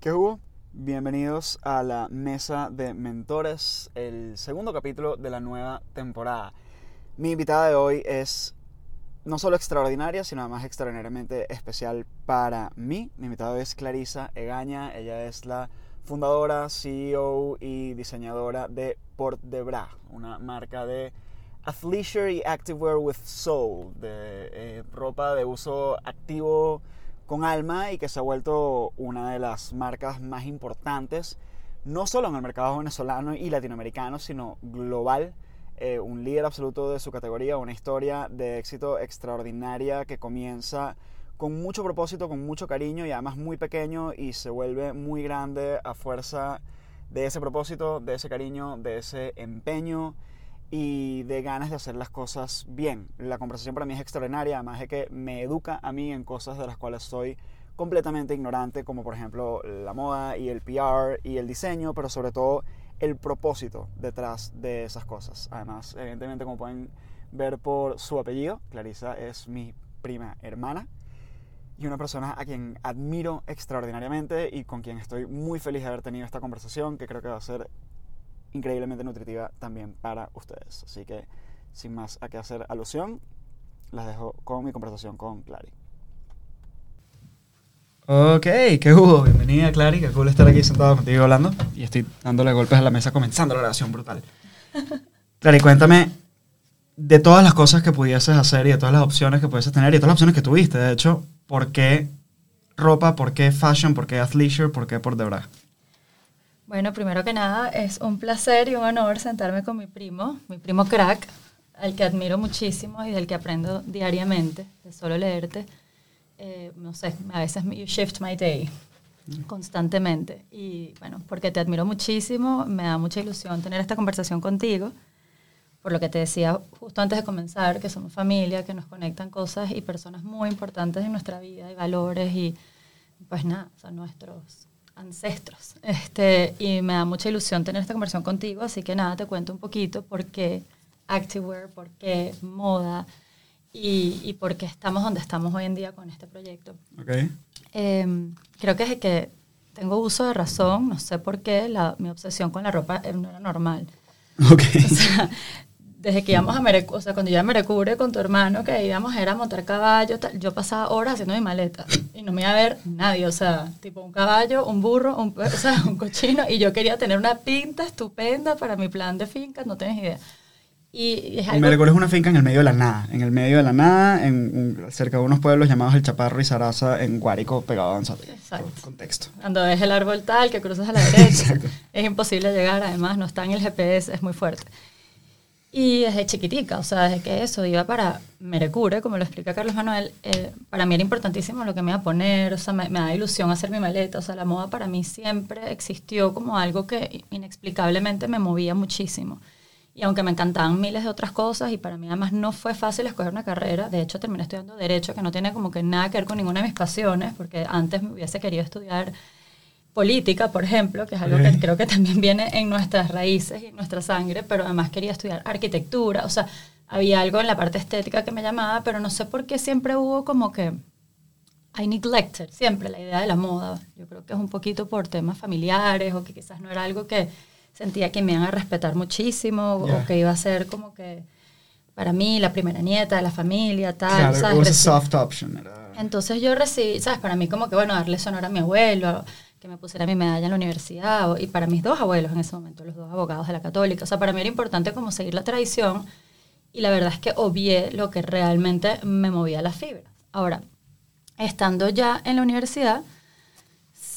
¿Qué hubo? Bienvenidos a la Mesa de Mentores, el segundo capítulo de la nueva temporada. Mi invitada de hoy es no solo extraordinaria, sino además extraordinariamente especial para mí. Mi invitada es Clarisa Egaña, ella es la fundadora, CEO y diseñadora de Port de Bra, una marca de athleisure y activewear with soul, de eh, ropa de uso activo con alma y que se ha vuelto una de las marcas más importantes, no solo en el mercado venezolano y latinoamericano, sino global. Eh, un líder absoluto de su categoría, una historia de éxito extraordinaria que comienza con mucho propósito, con mucho cariño y además muy pequeño y se vuelve muy grande a fuerza de ese propósito, de ese cariño, de ese empeño y de ganas de hacer las cosas bien. La conversación para mí es extraordinaria, además de que me educa a mí en cosas de las cuales soy completamente ignorante, como por ejemplo la moda y el PR y el diseño, pero sobre todo el propósito detrás de esas cosas. Además, evidentemente, como pueden ver por su apellido, Clarisa es mi prima hermana y una persona a quien admiro extraordinariamente y con quien estoy muy feliz de haber tenido esta conversación, que creo que va a ser increíblemente nutritiva también para ustedes. Así que, sin más a qué hacer alusión, las dejo con mi conversación con Clary. Ok, qué hubo. Bienvenida, Clary. Qué cool estar aquí sentado contigo hablando. Y estoy dándole golpes a la mesa comenzando la grabación brutal. Clary, cuéntame de todas las cosas que pudieses hacer y de todas las opciones que pudieses tener y de todas las opciones que tuviste. De hecho, ¿por qué ropa? ¿Por qué fashion? ¿Por qué athleisure? ¿Por qué por Debra? Bueno, primero que nada, es un placer y un honor sentarme con mi primo, mi primo crack, al que admiro muchísimo y del que aprendo diariamente, de solo leerte. Eh, no sé, a veces you shift my day constantemente. Y bueno, porque te admiro muchísimo, me da mucha ilusión tener esta conversación contigo, por lo que te decía justo antes de comenzar, que somos familia, que nos conectan cosas y personas muy importantes en nuestra vida y valores y pues nada, son nuestros ancestros. Este, y me da mucha ilusión tener esta conversación contigo, así que nada, te cuento un poquito por qué activewear, por qué moda y, y por qué estamos donde estamos hoy en día con este proyecto. Okay. Eh, creo que es que tengo uso de razón, no sé por qué, la, mi obsesión con la ropa no era normal. Okay. O sea, desde que íbamos a Merecu, o sea, cuando yo a Merecubre con tu hermano, que íbamos era a montar caballo, tal, yo pasaba horas haciendo mi maleta y no me iba a ver nadie, o sea, tipo un caballo, un burro, un, o sea, un cochino, y yo quería tener una pinta estupenda para mi plan de finca, no tienes idea. Y es algo, Merecur es una finca en el medio de la nada, en el medio de la nada, en cerca de unos pueblos llamados El Chaparro y Zaraza, en Guárico, pegado a Danzate. Exacto. Contexto. cuando ves el árbol tal, que cruzas a la derecha, es imposible llegar, además no está en el GPS, es muy fuerte. Y desde chiquitica, o sea, desde que eso iba para Merecure, como lo explica Carlos Manuel, eh, para mí era importantísimo lo que me iba a poner, o sea, me, me da ilusión hacer mi maleta, o sea, la moda para mí siempre existió como algo que inexplicablemente me movía muchísimo. Y aunque me encantaban miles de otras cosas, y para mí además no fue fácil escoger una carrera, de hecho terminé estudiando Derecho, que no tiene como que nada que ver con ninguna de mis pasiones, porque antes me hubiese querido estudiar política, por ejemplo, que es algo que creo que también viene en nuestras raíces y en nuestra sangre, pero además quería estudiar arquitectura, o sea, había algo en la parte estética que me llamaba, pero no sé por qué siempre hubo como que I neglected siempre la idea de la moda. Yo creo que es un poquito por temas familiares o que quizás no era algo que sentía que me iban a respetar muchísimo Ya. o que iba a ser como que para mí la primera nieta de la familia, tal, Claro, ¿sabes? soft option. Entonces yo recibí, ¿sabes? Para mí como que, bueno, darle sonor a mi abuelo, que me pusiera mi medalla en la universidad, y para mis dos abuelos en ese momento, los dos abogados de la católica. O sea, para mí era importante como seguir la tradición, y la verdad es que obvié lo que realmente me movía las fibras. Ahora, estando ya en la universidad,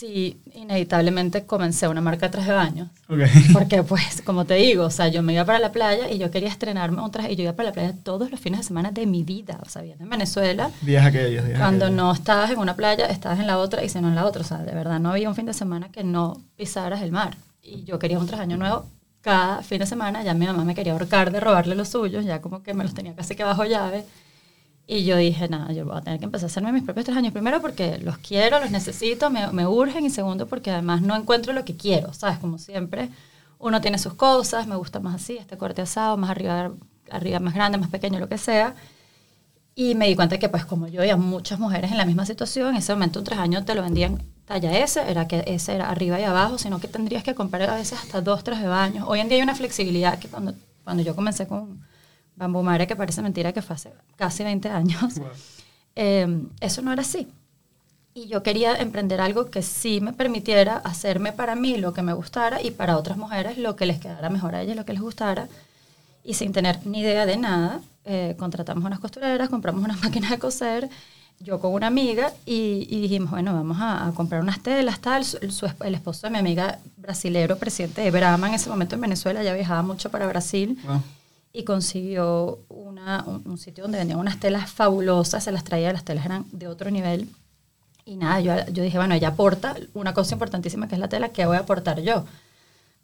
sí, inevitablemente comencé una marca de traje de baño. Ok. Porque, pues, como te digo, o sea, yo me iba para la playa y yo quería estrenarme un traje, y yo iba para la playa todos los fines de semana de mi vida. O sea, viendo en Venezuela, Días aquellos, días cuando aquellos. no estabas en una playa, estabas en la otra y si no en la otra. O sea, de verdad no había un fin de semana que no pisaras el mar. Y yo quería un traje de año nuevo cada fin de semana. Ya mi mamá me quería ahorcar de robarle los suyos, ya como que me los tenía casi que bajo llave. Y yo dije, nada, yo voy a tener que empezar a hacerme mis propios trajes de año. Primero porque los quiero, los necesito, me, me urgen. Y segundo porque además no encuentro lo que quiero, ¿sabes? Como siempre, uno tiene sus cosas, me gusta más así, este corte asado, más arriba, arriba más grande, más pequeño, lo que sea. Y me di cuenta que, pues, como yo y a muchas mujeres en la misma situación, en ese momento un traje de año te lo vendían talla S, era que S era arriba y abajo, sino que tendrías que comprar a veces hasta dos trajes de baño. Hoy en día hay una flexibilidad que cuando, cuando yo comencé con Bamboo Mare, que parece mentira que fue hace casi 20 años, eh, eso no era así. Y yo quería emprender algo que sí me permitiera hacerme para mí lo que me gustara y para otras mujeres lo que les quedara mejor a ellas, lo que les gustara. Y sin tener ni idea de nada, eh, contratamos unas costureras, compramos unas máquinas de coser, yo con una amiga y, dijimos, bueno, vamos a, comprar unas telas, tal. el esposo de mi amiga brasilero, presidente de Brahma en ese momento en Venezuela, ya viajaba mucho para Brasil. Y consiguió una, un, sitio donde vendían unas telas fabulosas, se las traía, las telas eran de otro nivel. Y nada, yo, yo dije, bueno, ella aporta una cosa importantísima que es la tela, ¿qué voy a aportar yo?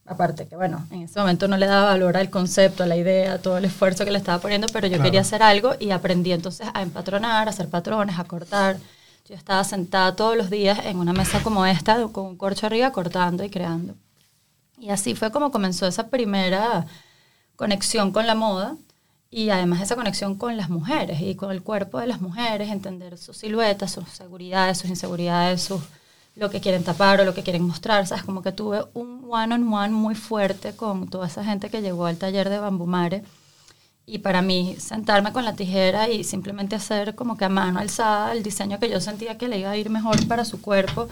Aparte que, bueno, en ese momento no le daba valor al concepto, a la idea, todo el esfuerzo que le estaba poniendo, pero yo quería hacer algo y aprendí entonces a empatronar, a hacer patrones, a cortar. Yo estaba sentada todos los días en una mesa como esta, con un corcho arriba, cortando y creando. Y así fue como comenzó esa primera conexión con la moda y además esa conexión con las mujeres y con el cuerpo de las mujeres, entender sus siluetas, sus seguridades, sus inseguridades, sus lo que quieren tapar o lo que quieren mostrar, ¿sabes? Como que tuve un one-on-one muy fuerte con toda esa gente que llegó al taller de Bambumare. Y para mí, sentarme con la tijera y simplemente hacer como que a mano alzada el diseño que yo sentía que le iba a ir mejor para su cuerpo,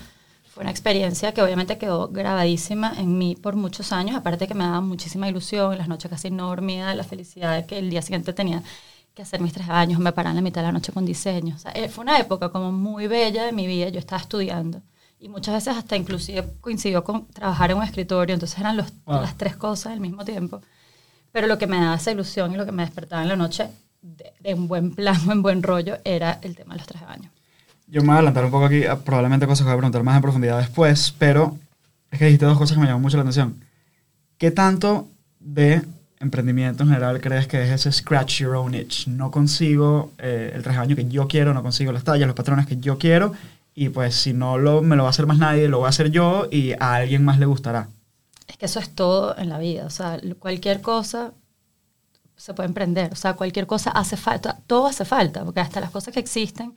fue una experiencia que obviamente quedó grabadísima en mí por muchos años, aparte que me daba muchísima ilusión, en las noches casi no dormía, la felicidad de que el día siguiente tenía que hacer mis tres años, me paraba en la mitad de la noche con diseño. O sea, eh, fue una época como muy bella de mi vida, yo estaba estudiando y muchas veces hasta inclusive coincidió con trabajar en un escritorio, entonces eran los, las tres cosas al mismo tiempo. Pero lo que me daba esa ilusión y lo que me despertaba en la noche de, un buen plan en buen rollo era el tema de los tres años. Yo me voy a adelantar un poco aquí, probablemente cosas que voy a preguntar más en profundidad después, pero es que dijiste dos cosas que me llaman mucho la atención. ¿Qué tanto de emprendimiento en general crees que es ese scratch your own itch? No consigo eh, el traje que yo quiero, no consigo las tallas, los patrones que yo quiero y pues si no lo, me lo va a hacer más nadie, lo voy a hacer yo y a alguien más le gustará. Es que eso es todo en la vida, o sea, cualquier cosa se puede emprender, o sea, cualquier cosa hace falta, todo hace falta, porque hasta las cosas que existen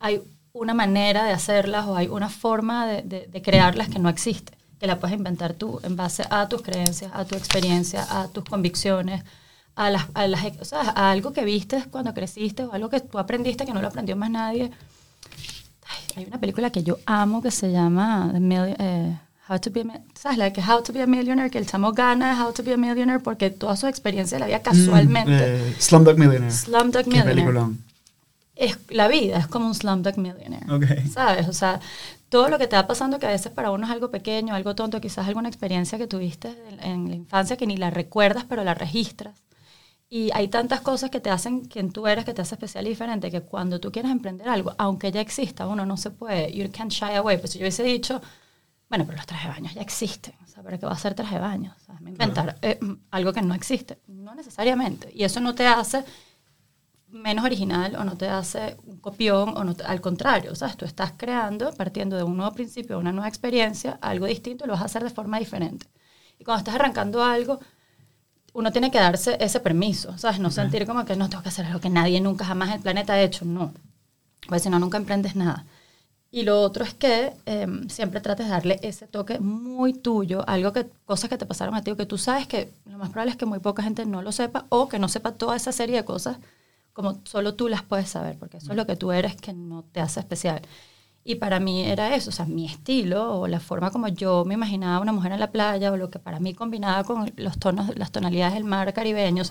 hay una manera de hacerlas o hay una forma de, de, crearlas que no existe, que la puedes inventar tú en base a tus creencias, a tu experiencia, a tus convicciones, a, las, a, las, o sea, a algo que viste cuando creciste o algo que tú aprendiste que no lo aprendió más nadie hay una película que yo amo que se llama eh, How to be a, ¿sabes? La que How to be a Millionaire, que el chamo gana How to be a Millionaire porque toda su experiencia la casualmente. Mm, eh, Slumdog Millionaire. Slumdog Millionaire. Es, la vida es como un Slumdog Millionaire. Okay. ¿Sabes? O sea, todo lo que te va pasando que a veces para uno es algo pequeño, algo tonto, quizás alguna experiencia que tuviste en la infancia que ni la recuerdas, pero la registras y hay tantas cosas que te hacen quien tú eres, que te hace especial y diferente, que cuando tú quieres emprender algo, aunque ya exista, uno no se puede, you can't shy away. Pues si yo hubiese dicho, bueno, pero los trajes de baño ya existen, o sea, ¿para qué va a ser traje de baño? O sea, inventar eh, algo que no existe. No necesariamente. Y eso no te hace menos original o no te hace un copión, o no al contrario, sea, tú estás creando, partiendo de un nuevo principio, una nueva experiencia, algo distinto, lo vas a hacer de forma diferente. Y cuando estás arrancando algo, uno tiene que darse ese permiso, ¿sabes? No sentir como que no tengo que hacer algo que nadie nunca jamás en el planeta ha hecho, no. Pues si no, nunca emprendes nada. Y lo otro es que em, siempre trates de darle ese toque muy tuyo, algo que, cosas que te pasaron a ti, o que tú sabes que lo más probable es que muy poca gente no lo sepa, o que no sepa toda esa serie de cosas como solo tú las puedes saber, porque eso es lo que tú eres que no te hace especial. Y para mí era eso, o sea, mi estilo o la forma como yo me imaginaba una mujer en la playa o lo que para mí combinaba con los tonos, las tonalidades del mar caribeño,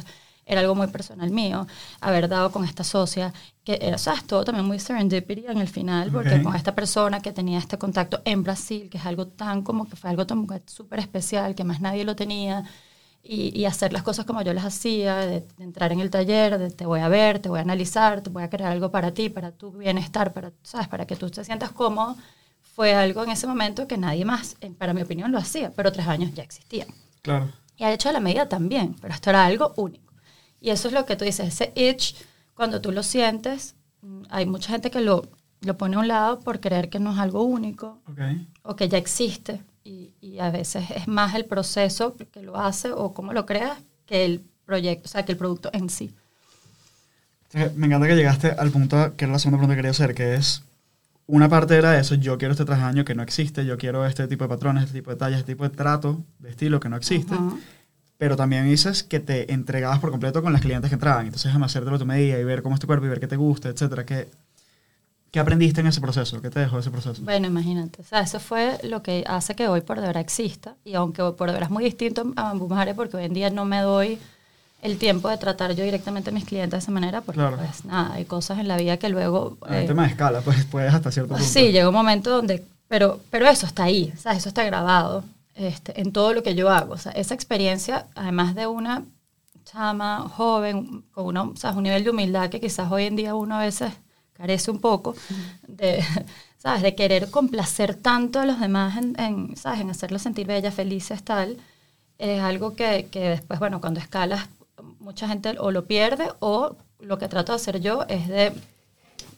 era algo muy personal mío. Haber dado con esta socia, que era, ¿sabes? Todo también muy serendipity en el final, porque con esta persona que tenía este contacto en Brasil, que es algo tan como que fue algo súper especial, que más nadie lo tenía y, hacer las cosas como yo las hacía, de, entrar en el taller, de te voy a ver, te voy a analizar, te voy a crear algo para ti, para tu bienestar, para, ¿sabes? para que tú te sientas cómodo, fue algo en ese momento que nadie más, para mi opinión, lo hacía, pero tres años ya existían. Claro. Y ha hecho la medida también, pero esto era algo único. Y eso es lo que tú dices, ese itch, cuando tú lo sientes, mm, hay mucha gente que lo, lo pone a un lado por creer que no es algo único o que ya existe y, a veces es más el proceso que lo hace o cómo lo creas que el proyecto, o sea, que el producto en sí. Me encanta que llegaste al punto que era la segunda pregunta que quería hacer, que es una parte era eso, yo quiero este traje año que no existe, yo quiero este tipo de patrones, este tipo de tallas, este tipo de trato, de estilo que no existe. Pero también dices que te entregabas por completo con las clientes que entraban. Entonces, déjame hacértelo a tu medida y ver cómo es tu cuerpo y ver qué te gusta, etcétera. ¿Qué, ¿Qué aprendiste en ese proceso? ¿Qué te dejó ese proceso? Bueno, imagínate. O sea, eso fue lo que hace que hoy por de verdad exista. Y aunque hoy por de verdad es muy distinto a Bambumare, porque hoy en día no me doy el tiempo de tratar yo directamente a mis clientes de esa manera, porque pues nada, hay cosas en la vida que luego... el eh, tema de escala, pues puedes hasta cierto punto. Sí, llega un momento donde... Pero, pero eso está ahí, o sea, eso está grabado este, en todo lo que yo hago. O sea, esa experiencia, además de una chama joven, con una, o sea, un nivel de humildad que quizás hoy en día uno a veces carece un poco, de, ¿sabes? de querer complacer tanto a los demás en, en, ¿sabes? en hacerlos sentir bellas, felices, tal, es algo que, que después, bueno, cuando escalas mucha gente o lo pierde o lo que trato de hacer yo es de,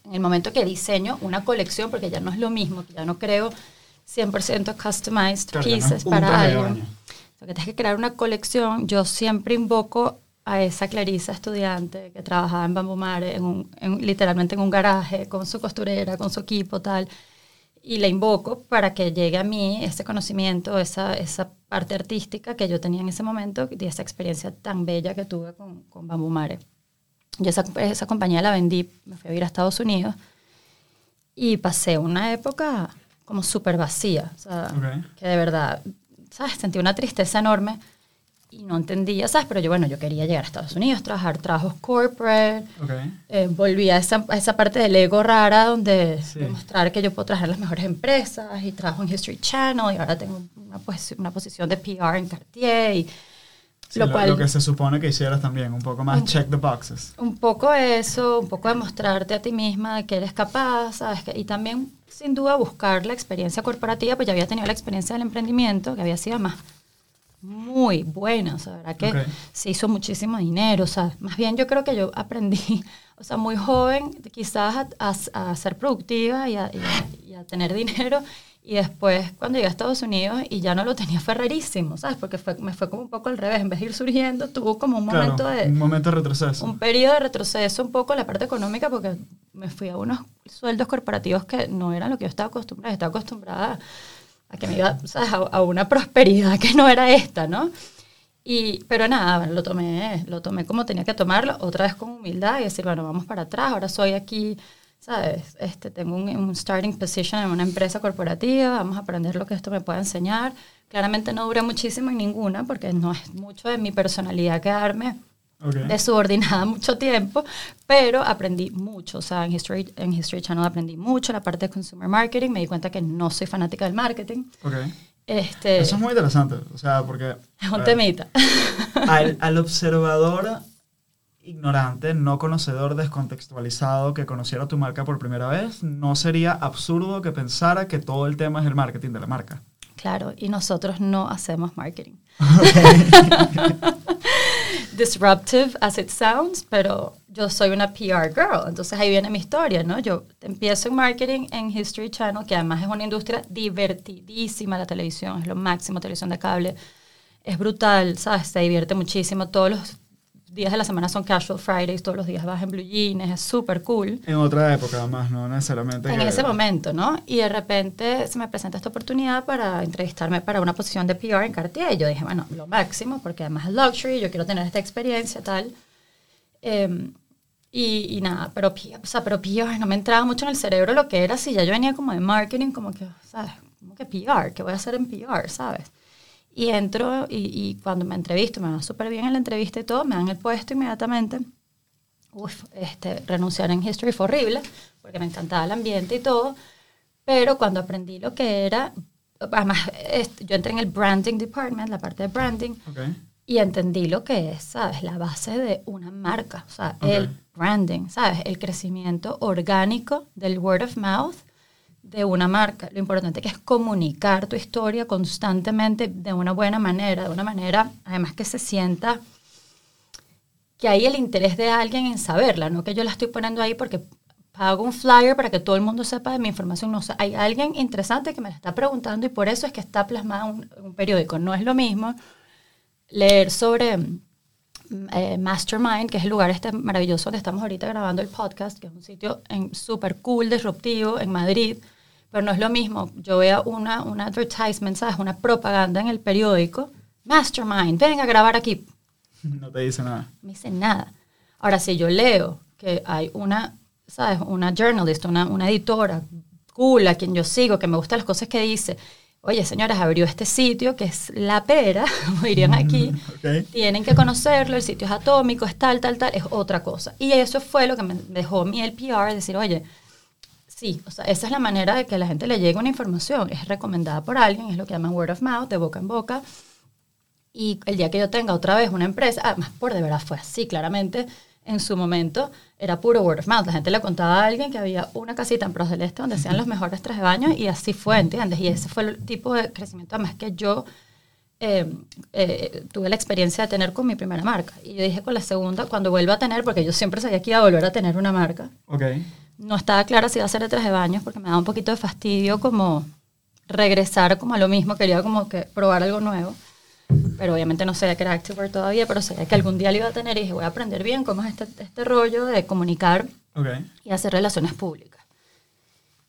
en el momento que diseño una colección, porque ya no es lo mismo, que ya no creo 100% customized pieces para alguien. Lo que tienes que crear una colección, yo siempre invoco a esa Clarisa estudiante que trabajaba en Bamboo Mare, en un, literalmente en un garaje, con su costurera, con su equipo, tal y la invoco para que llegue a mí ese conocimiento, esa, esa parte artística que yo tenía en ese momento y esa experiencia tan bella que tuve con, con Bamboo Mare. Yo esa, esa compañía la vendí, me fui a vivir a Estados Unidos y pasé una época como súper vacía, o sea, que de verdad, ¿sabes? Sentí una tristeza enorme y no entendía, ¿sabes? Pero yo, bueno, yo quería llegar a Estados Unidos, trabajar trabajos corporate. Okay. Eh, volví a esa, a esa, parte del ego rara donde demostrar que yo puedo trabajar en las mejores empresas y trabajo en History Channel y ahora tengo una, pues, una posición de PR en Cartier. Y, lo, cual, lo, que se supone que hicieras también, un poco más check the boxes. Un poco eso, un poco demostrarte a ti misma de que eres capaz, ¿sabes? Y también, sin duda, buscar la experiencia corporativa, pues ya había tenido la experiencia del emprendimiento, que había sido más muy buena, o sea, ¿verdad? Que se hizo muchísimo dinero, o sea, más bien yo creo que yo aprendí, o sea, muy joven, quizás a, ser productiva y a, tener dinero, y después cuando llegué a Estados Unidos y ya no lo tenía fue rarísimo, ¿sabes? Porque fue, me fue como un poco al revés, en vez de ir surgiendo, tuvo como un momento de... Un momento de retroceso. Un periodo de retroceso un poco la parte económica, porque me fui a unos sueldos corporativos que no eran lo que yo estaba acostumbrada, estaba acostumbrada a que me iba a, una prosperidad que no era esta, ¿no? Y, pero nada, lo tomé, lo tomé como tenía que tomarlo, otra vez con humildad y decir, bueno, vamos para atrás, ahora soy aquí, ¿sabes? Este, tengo un, starting position en una empresa corporativa, vamos a aprender lo que esto me puede enseñar. Claramente no duré muchísimo en ninguna porque no es mucho de mi personalidad quedarme de subordinada mucho tiempo, pero aprendí mucho. O sea, en History, en History Channel aprendí mucho la parte de consumer marketing. Me di cuenta que no soy fanática del marketing. Okay. Este, Eso es muy interesante, o sea, porque... Es un temita. Al, al, observador ignorante, no conocedor, descontextualizado, que conociera tu marca por primera vez, no sería absurdo que pensara que todo el tema es el marketing de la marca. Claro, y nosotros no hacemos marketing. Disruptive as it sounds, pero yo soy una PR girl, entonces ahí viene mi historia, ¿no? Yo empiezo en marketing en History Channel, que además es una industria divertidísima, la televisión es lo máximo, televisión de cable, es brutal, ¿sabes? Se divierte muchísimo, todos los días de la semana son casual Fridays, todos los días vas en blue jeans, es súper cool. En otra época además, no necesariamente. En ese momento, ¿no? Y de repente se me presenta esta oportunidad para entrevistarme para una posición de PR en Cartier y yo dije, bueno, lo máximo, porque además es luxury, yo quiero tener esta experiencia, tal. Em, y, y, nada, pero, o sea, pero PR no me entraba mucho en el cerebro lo que era, si ya yo venía como de marketing, como que, ¿sabes? Como que PR, ¿qué voy a hacer en PR, ¿sabes? Y entro y, cuando me entrevisto, me va súper bien en la entrevista y todo, me dan el puesto inmediatamente. Uf, este, renunciar en History fue horrible, porque me encantaba el ambiente y todo. Pero cuando aprendí lo que era, además, yo entré en el branding department, la parte de branding, y entendí lo que es, ¿sabes? La base de una marca, o sea, el branding, ¿sabes? El crecimiento orgánico del word of mouth de una marca. Lo importante que es comunicar tu historia constantemente de una buena manera, de una manera además que se sienta que hay el interés de alguien en saberla, no que yo la estoy poniendo ahí porque hago un flyer para que todo el mundo sepa de mi información. No, hay alguien interesante que me la está preguntando y por eso es que está plasmada un, periódico. No es lo mismo leer sobre eh, Mastermind, que es el lugar este maravilloso donde estamos ahorita grabando el podcast, que es un sitio súper cool, disruptivo en Madrid, pero no es lo mismo. Yo veo una, un advertisement, ¿sabes? Una propaganda en el periódico. Mastermind, ven a grabar aquí. No te dice nada. Me dice nada. Ahora, si yo leo que hay una, ¿sabes? Una journalist, una, una editora cool, a quien yo sigo, que me gustan las cosas que dice, oye, señoras, abrió este sitio que es La Pera, como dirían aquí, tienen que conocerlo, el sitio es atómico, es tal, tal, tal, es otra cosa. Y eso fue lo que me dejó mi el PR, decir, oye, sí, o sea, esa es la manera de que la gente le llegue una información, es recomendada por alguien, es lo que llaman word of mouth, de boca en boca. Y el día que yo tenga otra vez una empresa, además, por de verdad fue así, claramente, en su momento era puro word of mouth. La gente le contaba a alguien que había una casita en Pros del Este donde hacían los mejores tres de baño y así fue, ¿entiendes? Y ese fue el tipo de crecimiento además que yo eh, eh, tuve la experiencia de tener con mi primera marca. Y yo dije con la segunda, cuando vuelva a tener, porque yo siempre sabía que iba a volver a tener una marca. Okay. No estaba clara si iba a ser de tres de baños porque me daba un poquito de fastidio como regresar como a lo mismo, quería como que probar algo nuevo pero obviamente no sabía que era Activewear todavía, pero sabía que algún día lo iba a tener y dije, voy a aprender bien cómo es este, este rollo de comunicar y hacer relaciones públicas.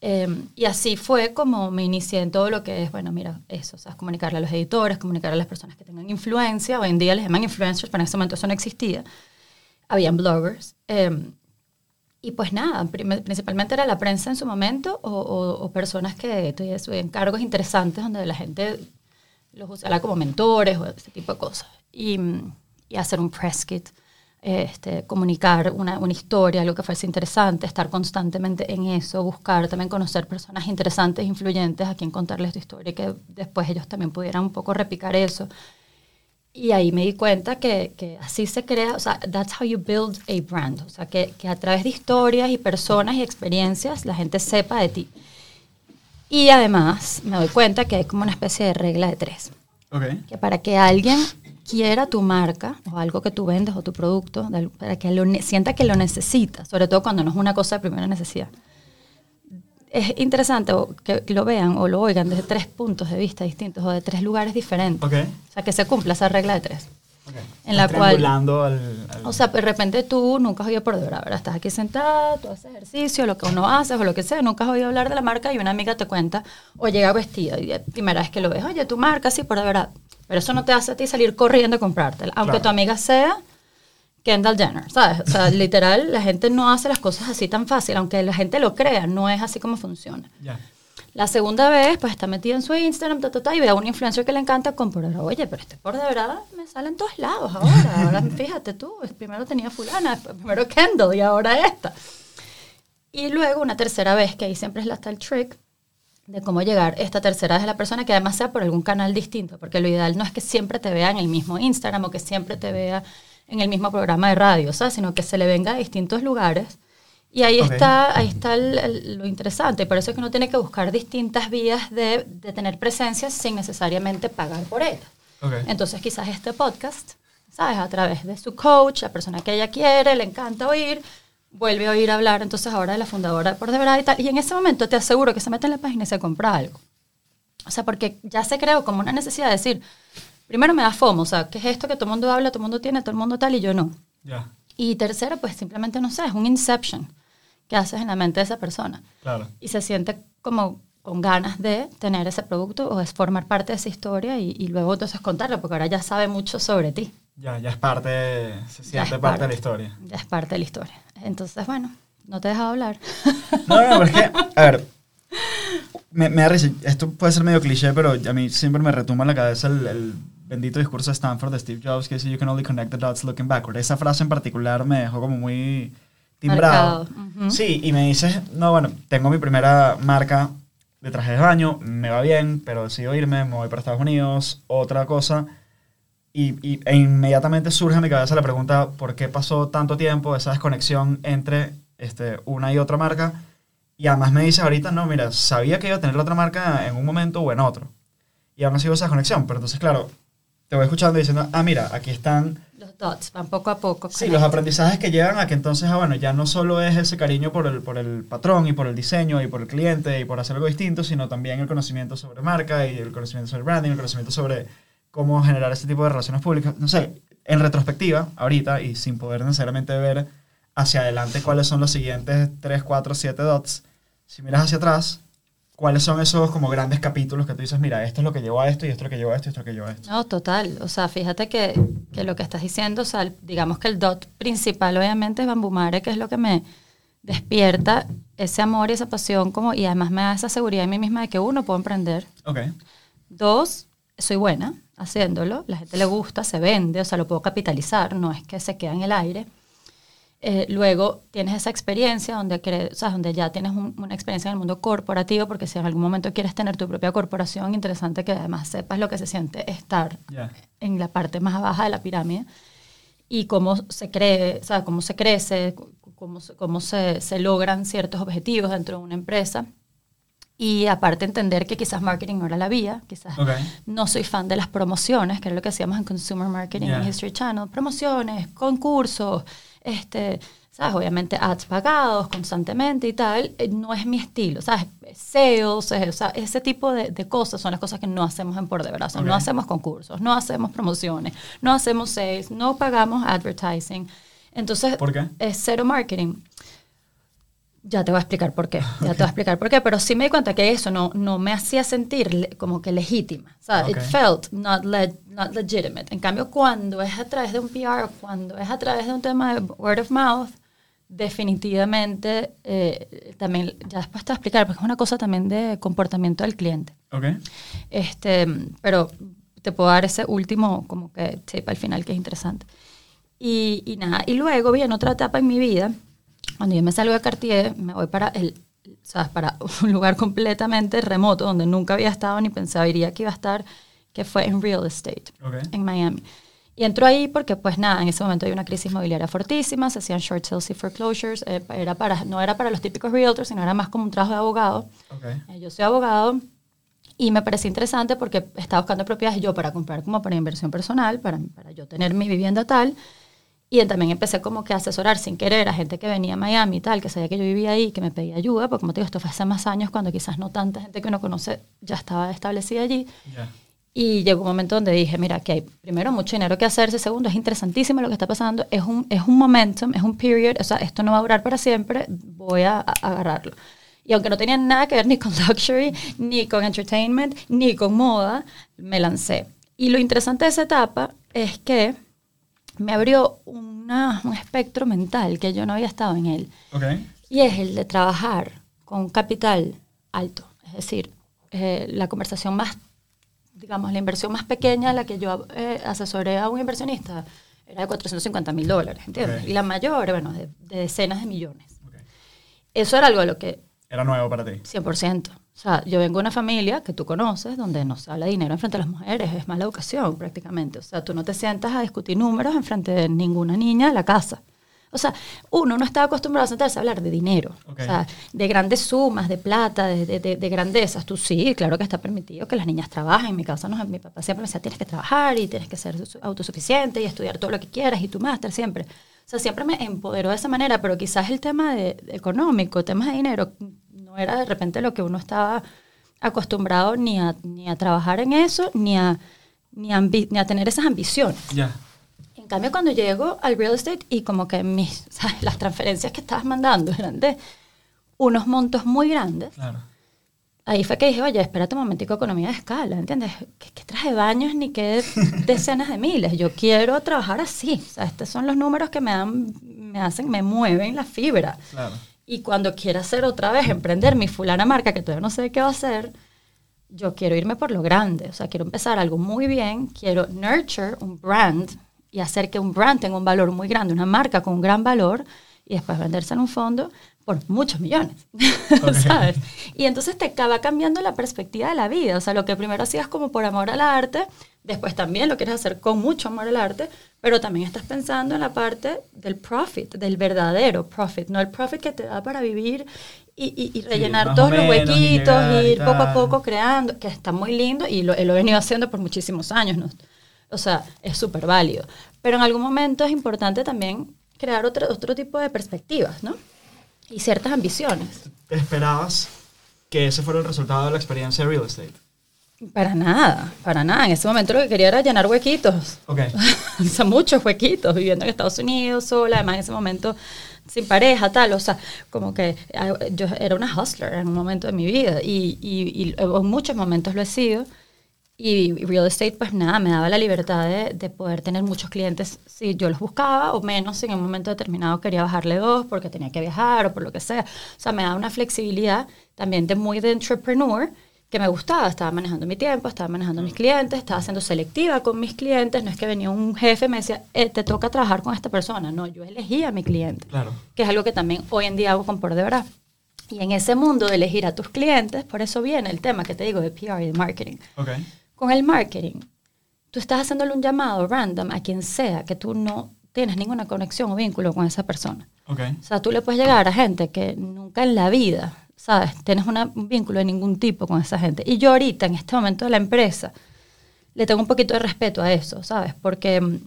Em, y así fue como me inicié en todo lo que es, bueno, mira, eso, o sea, comunicarle a los editores, comunicarle a las personas que tengan influencia. Hoy en día les llaman influencers, pero en ese momento eso no existía. Habían bloggers. Em, y pues nada, principalmente era la prensa en su momento o, o, personas que tuvieron cargos interesantes donde la gente los usará como mentores o ese tipo de cosas. Y, y hacer un press kit, este, comunicar una, una, historia, algo que fuese interesante, estar constantemente en eso, buscar también conocer personas interesantes, influyentes a quien contarles tu historia y que después ellos también pudieran un poco repicar eso. Y ahí me di cuenta que, que, así se crea, o sea, that's how you build a brand. O sea, que, que, a través de historias y personas y experiencias la gente sepa de ti. Y además me doy cuenta que hay como una especie de regla de tres. Que para que alguien quiera tu marca o algo que tú vendes o tu producto, para que lo, sienta que lo necesita, sobre todo cuando no es una cosa de primera necesidad. Es interesante que lo vean o lo oigan desde tres puntos de vista distintos o de tres lugares diferentes. O sea, que se cumpla esa regla de tres. En la cual. O sea, de repente tú nunca has oído por verdad, ¿verdad? Estás aquí sentada, tú haces ejercicio, lo que uno hace o lo que sea, nunca has oído hablar de la marca y una amiga te cuenta, o llega vestida y la primera vez que lo ves, oye, tu marca, sí, por de verdad. Pero eso no te hace a ti salir corriendo a comprártela, aunque tu amiga sea Kendall Jenner, ¿sabes? O sea, literal, la gente no hace las cosas así tan fácil, aunque la gente lo crea, no es así como funciona. Ya. La segunda vez, pues está metida en su Instagram, ta, ta, ta, y ve a un influencer que le encanta comprar. Oye, pero este por de verdad me sale en todos lados ahora. Ahora fíjate tú, primero tenía fulana, primero Kendall y ahora esta. Y luego una tercera vez, que ahí siempre es hasta el trick, de cómo llegar esta tercera vez a la persona que además sea por algún canal distinto, porque lo ideal no es que siempre te vea en el mismo Instagram o que siempre te vea en el mismo programa de radio, ¿sabes? sino que se le venga a distintos lugares y ahí está, ahí está lo interesante. Por eso es que uno tiene que buscar distintas vías de, de tener presencia sin necesariamente pagar por ellas. Entonces quizás este podcast, ¿sabes? A través de su coach, la persona que ella quiere, le encanta oír, vuelve a oír hablar entonces ahora de la fundadora por de verdad y tal. Y en ese momento te aseguro que se mete en la página y se compra algo. O sea, porque ya se creó como una necesidad de decir, primero me da FOMO, o sea, ¿qué es esto que todo el mundo habla, todo el mundo tiene, todo el mundo tal y yo no? Ya. Y tercero, pues simplemente no sé, es un inception que haces en la mente de esa persona. Claro. Y se siente como con ganas de tener ese producto o es formar parte de esa historia y, luego entonces contarlo, porque ahora ya sabe mucho sobre ti. Ya, ya es parte, se siente parte, de la historia. Ya es parte de la historia. Entonces, bueno, no te he dejado hablar. No, no, porque, a ver, me, me da esto puede ser medio cliché, pero a mí siempre me retumba en la cabeza el, el bendito discurso de Stanford de Steve Jobs que dice, you can only connect the dots looking backward. Esa frase en particular me dejó como muy timbrado. Sí, y me dices, no, bueno, tengo mi primera marca de traje de baño, me va bien, pero decido irme, me voy para Estados Unidos, otra cosa. Y, y e inmediatamente surge en mi cabeza la pregunta, ¿por qué pasó tanto tiempo esa desconexión entre este, una y otra marca? Y además me dices ahorita, no, mira, sabía que iba a tener la otra marca en un momento o en otro. Y aún no sido esa conexión. Pero entonces, claro, te voy escuchando y diciendo, ah, mira, aquí están los dots van poco a poco. Sí, los aprendizajes que llegan a que entonces, ah, bueno, ya no solo es ese cariño por el, por el patrón y por el diseño y por el cliente y por hacer algo distinto, sino también el conocimiento sobre marca y el conocimiento sobre branding, el conocimiento sobre cómo generar este tipo de relaciones públicas. No sé, en retrospectiva, ahorita, y sin poder necesariamente ver hacia adelante cuáles son los siguientes 3, 4, 7 dots, si miras hacia atrás, ¿cuáles son esos como grandes capítulos que tú dices, mira, esto es lo que llevó a esto, y esto es lo que llevó a esto, y esto es lo que llevó a esto? No, total. O sea, fíjate que, que lo que estás diciendo, o sea, digamos que el dot principal obviamente es Bambumare, que es lo que me despierta ese amor y esa pasión como, y además me da esa seguridad en mí misma de que uno, puedo emprender. Ok. Dos, soy buena haciéndolo, la gente le gusta, se vende, o sea, lo puedo capitalizar, no es que se queda en el aire. Eh, luego tienes esa experiencia donde, o sea, donde ya tienes un- una experiencia en el mundo corporativo, porque si en algún momento quieres tener tu propia corporación, interesante que además sepas lo que se siente estar en la parte más baja de la pirámide y cómo se cree, o sea, cómo se crece, cómo, se- cómo se, se logran ciertos objetivos dentro de una empresa. Y aparte entender que quizás marketing no era la vía, quizás Ok. no soy fan de las promociones, que era lo que hacíamos en Consumer Marketing en Yeah. History Channel, promociones, concursos, este, ¿sabes? Obviamente ads pagados constantemente y tal, eh, no es mi estilo, ¿sabes? Sales, eh, o sea, ese tipo de, de cosas son las cosas que no hacemos en Por de Verdad, o sea, no hacemos concursos, no hacemos promociones, no hacemos sales, no pagamos advertising. Entonces, ¿Por qué? es cero marketing. Ya te voy a explicar por qué. Ya te voy a explicar por qué. Pero sí me di cuenta que eso no, no me hacía sentir como que legítima. O sea, Ok. it felt not, le- not legitimate. En cambio, cuando es a través de un PR, cuando es a través de un tema de word of mouth, definitivamente eh, también, ya después te voy a explicar, porque es una cosa también de comportamiento del cliente. Ok. Este, pero te puedo dar ese último como que tip al final que es interesante. Y, y nada, y luego viene otra etapa en mi vida, cuando yo me salgo de Cartier, me voy para el, ¿sabes? para un lugar completamente remoto donde nunca había estado ni pensaría que iba a estar, que fue en real estate, Ok. en Miami. Y entro ahí porque, pues nada, en ese momento hay una crisis inmobiliaria fortísima, se hacían short sales y foreclosures, eh, era para, no era para los típicos realtors, sino era más como un trabajo de abogado. Ok. Eh, Yo soy abogado y me pareció interesante porque estaba buscando propiedades yo para comprar como para inversión personal, para, para yo tener mi vivienda tal. Y también empecé como que a asesorar sin querer a gente que venía a Miami y tal, que sabía que yo vivía ahí, que me pedía ayuda, porque como te digo, esto fue hace más años cuando quizás no tanta gente que uno conoce ya estaba establecida allí. Ya. Y llegó un momento donde dije, mira, que hay primero mucho dinero que hacerse, segundo, es interesantísimo lo que está pasando, es un, es un momentum, es un period, o sea, esto no va a durar para siempre, voy a, a agarrarlo. Y aunque no tenía nada que ver ni con luxury, ni con entertainment, ni con moda, me lancé. Y lo interesante de esa etapa es que me abrió una- un espectro mental que yo no había estado en él. Ok. Y es el de trabajar con capital alto. Es decir, eh, la conversación más, digamos, la inversión más pequeña a la que yo eh, asesoré a un inversionista era de 450 mil dólares, ¿entiendes? Ok. Y la mayor, bueno, de, de decenas de millones. Ok. Eso era algo a lo que Era nuevo para ti. 100%. O sea, yo vengo de una familia que tú conoces, donde no se habla de dinero en frente a las mujeres, es mala educación prácticamente. O sea, tú no te sientas a discutir números en frente de ninguna niña de la casa. O sea, uno no estaba acostumbrado a sentarse a hablar de dinero, Ok. o sea, de grandes sumas, de plata, de, de- de- de grandezas. Tú sí, claro que está permitido que las niñas trabajen. En mi casa, no, mi papá siempre me decía, tienes que trabajar y tienes que ser su- autosuficiente y estudiar todo lo que quieras y tu máster siempre. O sea, siempre me empoderó de esa manera, pero quizás el tema de, de económico, temas de dinero, no era de repente lo que uno estaba acostumbrado ni a, ni a trabajar en eso, ni a, ni, ambi- ni a tener esas ambiciones. Ya. En cambio, cuando llego al real estate y como que mis, ¿sabes? las transferencias que estabas mandando eran de unos montos muy grandes, Claro. ahí fue que dije, oye, espérate un momentico, economía de escala, ¿entiendes? ¿Qué, qué traje baños ni qué decenas de miles? Yo quiero trabajar así. O sea, estos son los números que me, dan, me hacen, me mueven la fibra. Claro. Y cuando quiera hacer otra vez, emprender mi fulana marca, que todavía no sé qué va a hacer, yo quiero irme por lo grande. O sea, quiero empezar algo muy bien, quiero nurture un brand y hacer que un brand tenga un valor muy grande, una marca con un gran valor, y después venderse en un fondo por muchos millones. Ok. ¿Sabes? Y entonces te acaba cambiando la perspectiva de la vida. O sea, lo que primero hacías como por amor al arte, después también lo quieres hacer con mucho amor al arte, pero también estás pensando en la parte del profit, del verdadero profit, no el profit que te da para vivir y, y- y rellenar más todos los y huequitos, llegar ir poco a poco creando, que está muy lindo y lo, lo he venido haciendo por muchísimos años. ¿no? O sea, es súper válido. Pero en algún momento es importante también crear otro, otro tipo de perspectivas, ¿no? Y ciertas ambiciones. ¿Esperabas que ese fuera el resultado de la experiencia de real estate? Para nada, para nada. En ese momento lo que quería era llenar huequitos. Ok. o sea, muchos huequitos, viviendo en Estados Unidos sola, además en ese momento sin pareja, tal, o sea, como que ah, yo era una hustler en un momento de mi vida y, y, y en muchos momentos lo he sido. Y real estate, pues nada, me daba la libertad de, de, poder tener muchos clientes si yo los buscaba o menos si en un momento determinado quería bajarle dos porque tenía que viajar o por lo que sea. O sea, me daba una flexibilidad también de muy de entrepreneur que me gustaba. Estaba manejando mi tiempo, estaba manejando mis clientes, estaba siendo selectiva con mis clientes. No es que venía un jefe y me decía, eh, te toca trabajar con esta persona. No, yo elegía a mi cliente. Claro. Que es algo que también hoy en día hago con Por de Verdad. Y en ese mundo de elegir a tus clientes, por eso viene el tema que te digo de PR y de marketing. Okay. Con el marketing, tú estás haciéndole un llamado random a quien sea que tú no tienes ninguna conexión o vínculo con esa persona. Okay. O sea, tú le puedes llegar a gente que nunca en la vida, ¿sabes? Tienes una, un vínculo de ningún tipo con esa gente. Y yo ahorita, en este momento de la empresa, le tengo un poquito de respeto a eso, ¿sabes? Porque mm,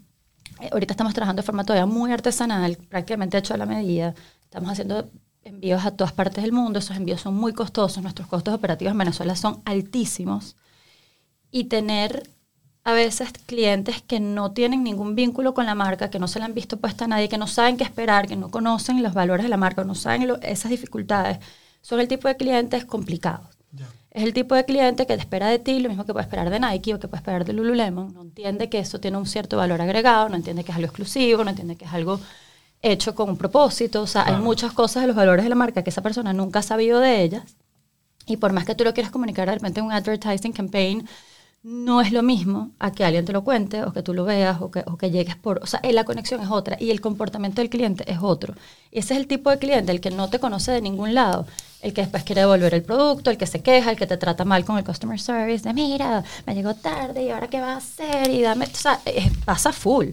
ahorita estamos trabajando de forma todavía muy artesanal, prácticamente hecho a la medida. Estamos haciendo envíos a todas partes del mundo, esos envíos son muy costosos, nuestros costos operativos en Venezuela son altísimos y tener a veces clientes que no tienen ningún vínculo con la marca, que no se la han visto puesta a nadie, que no saben qué esperar, que no conocen los valores de la marca, no saben esas dificultades, son el tipo de clientes complicados. Es el tipo de cliente que te espera de ti lo mismo que puede esperar de Nike o que puede esperar de Lululemon. No entiende que eso tiene un cierto valor agregado, no entiende que es algo exclusivo, no entiende que es algo hecho con un propósito. O sea, Claro. hay muchas cosas de los valores de la marca que esa persona nunca ha sabido de ellas. Y por más que tú lo quieras comunicar de repente en un advertising campaign, no es lo mismo a que alguien te lo cuente o que tú lo veas o que, o que llegues por... O sea, eh, la conexión es otra y el comportamiento del cliente es otro. Y ese es el tipo de cliente, el que no te conoce de ningún lado, el que después quiere devolver el producto, el que se queja, el que te trata mal con el customer service, de mira, me llegó tarde y ahora qué va a hacer y dame... O sea, eh, pasa full.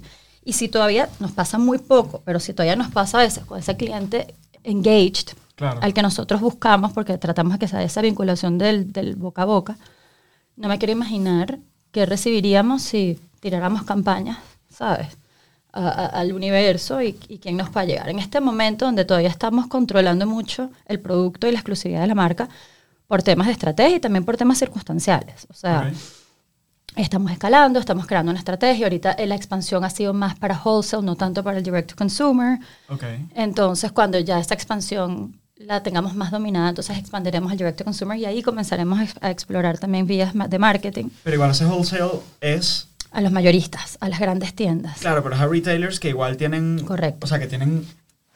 Y si todavía nos pasa muy poco, pero si todavía nos pasa a veces con ese cliente engaged, Claro. al que nosotros buscamos, porque tratamos de que sea esa vinculación del, del boca a boca, no me quiero imaginar qué recibiríamos si tiráramos campañas, ¿sabes? A- a- al universo y, y quién nos va a llegar. En este momento donde todavía estamos controlando mucho el producto y la exclusividad de la marca por temas de estrategia y también por temas circunstanciales. O sea, Ok. estamos escalando, estamos creando una estrategia. Ahorita eh, la expansión ha sido más para wholesale, no tanto para el direct to consumer. Ok. Entonces, cuando ya esta expansión la tengamos más dominada, entonces expandiremos al direct to consumer y ahí comenzaremos a, ex- a explorar también vías de marketing Pero igual ese wholesale es... a los mayoristas, a las grandes tiendas. Claro, pero es a retailers que igual tienen... Correcto. O sea, que tienen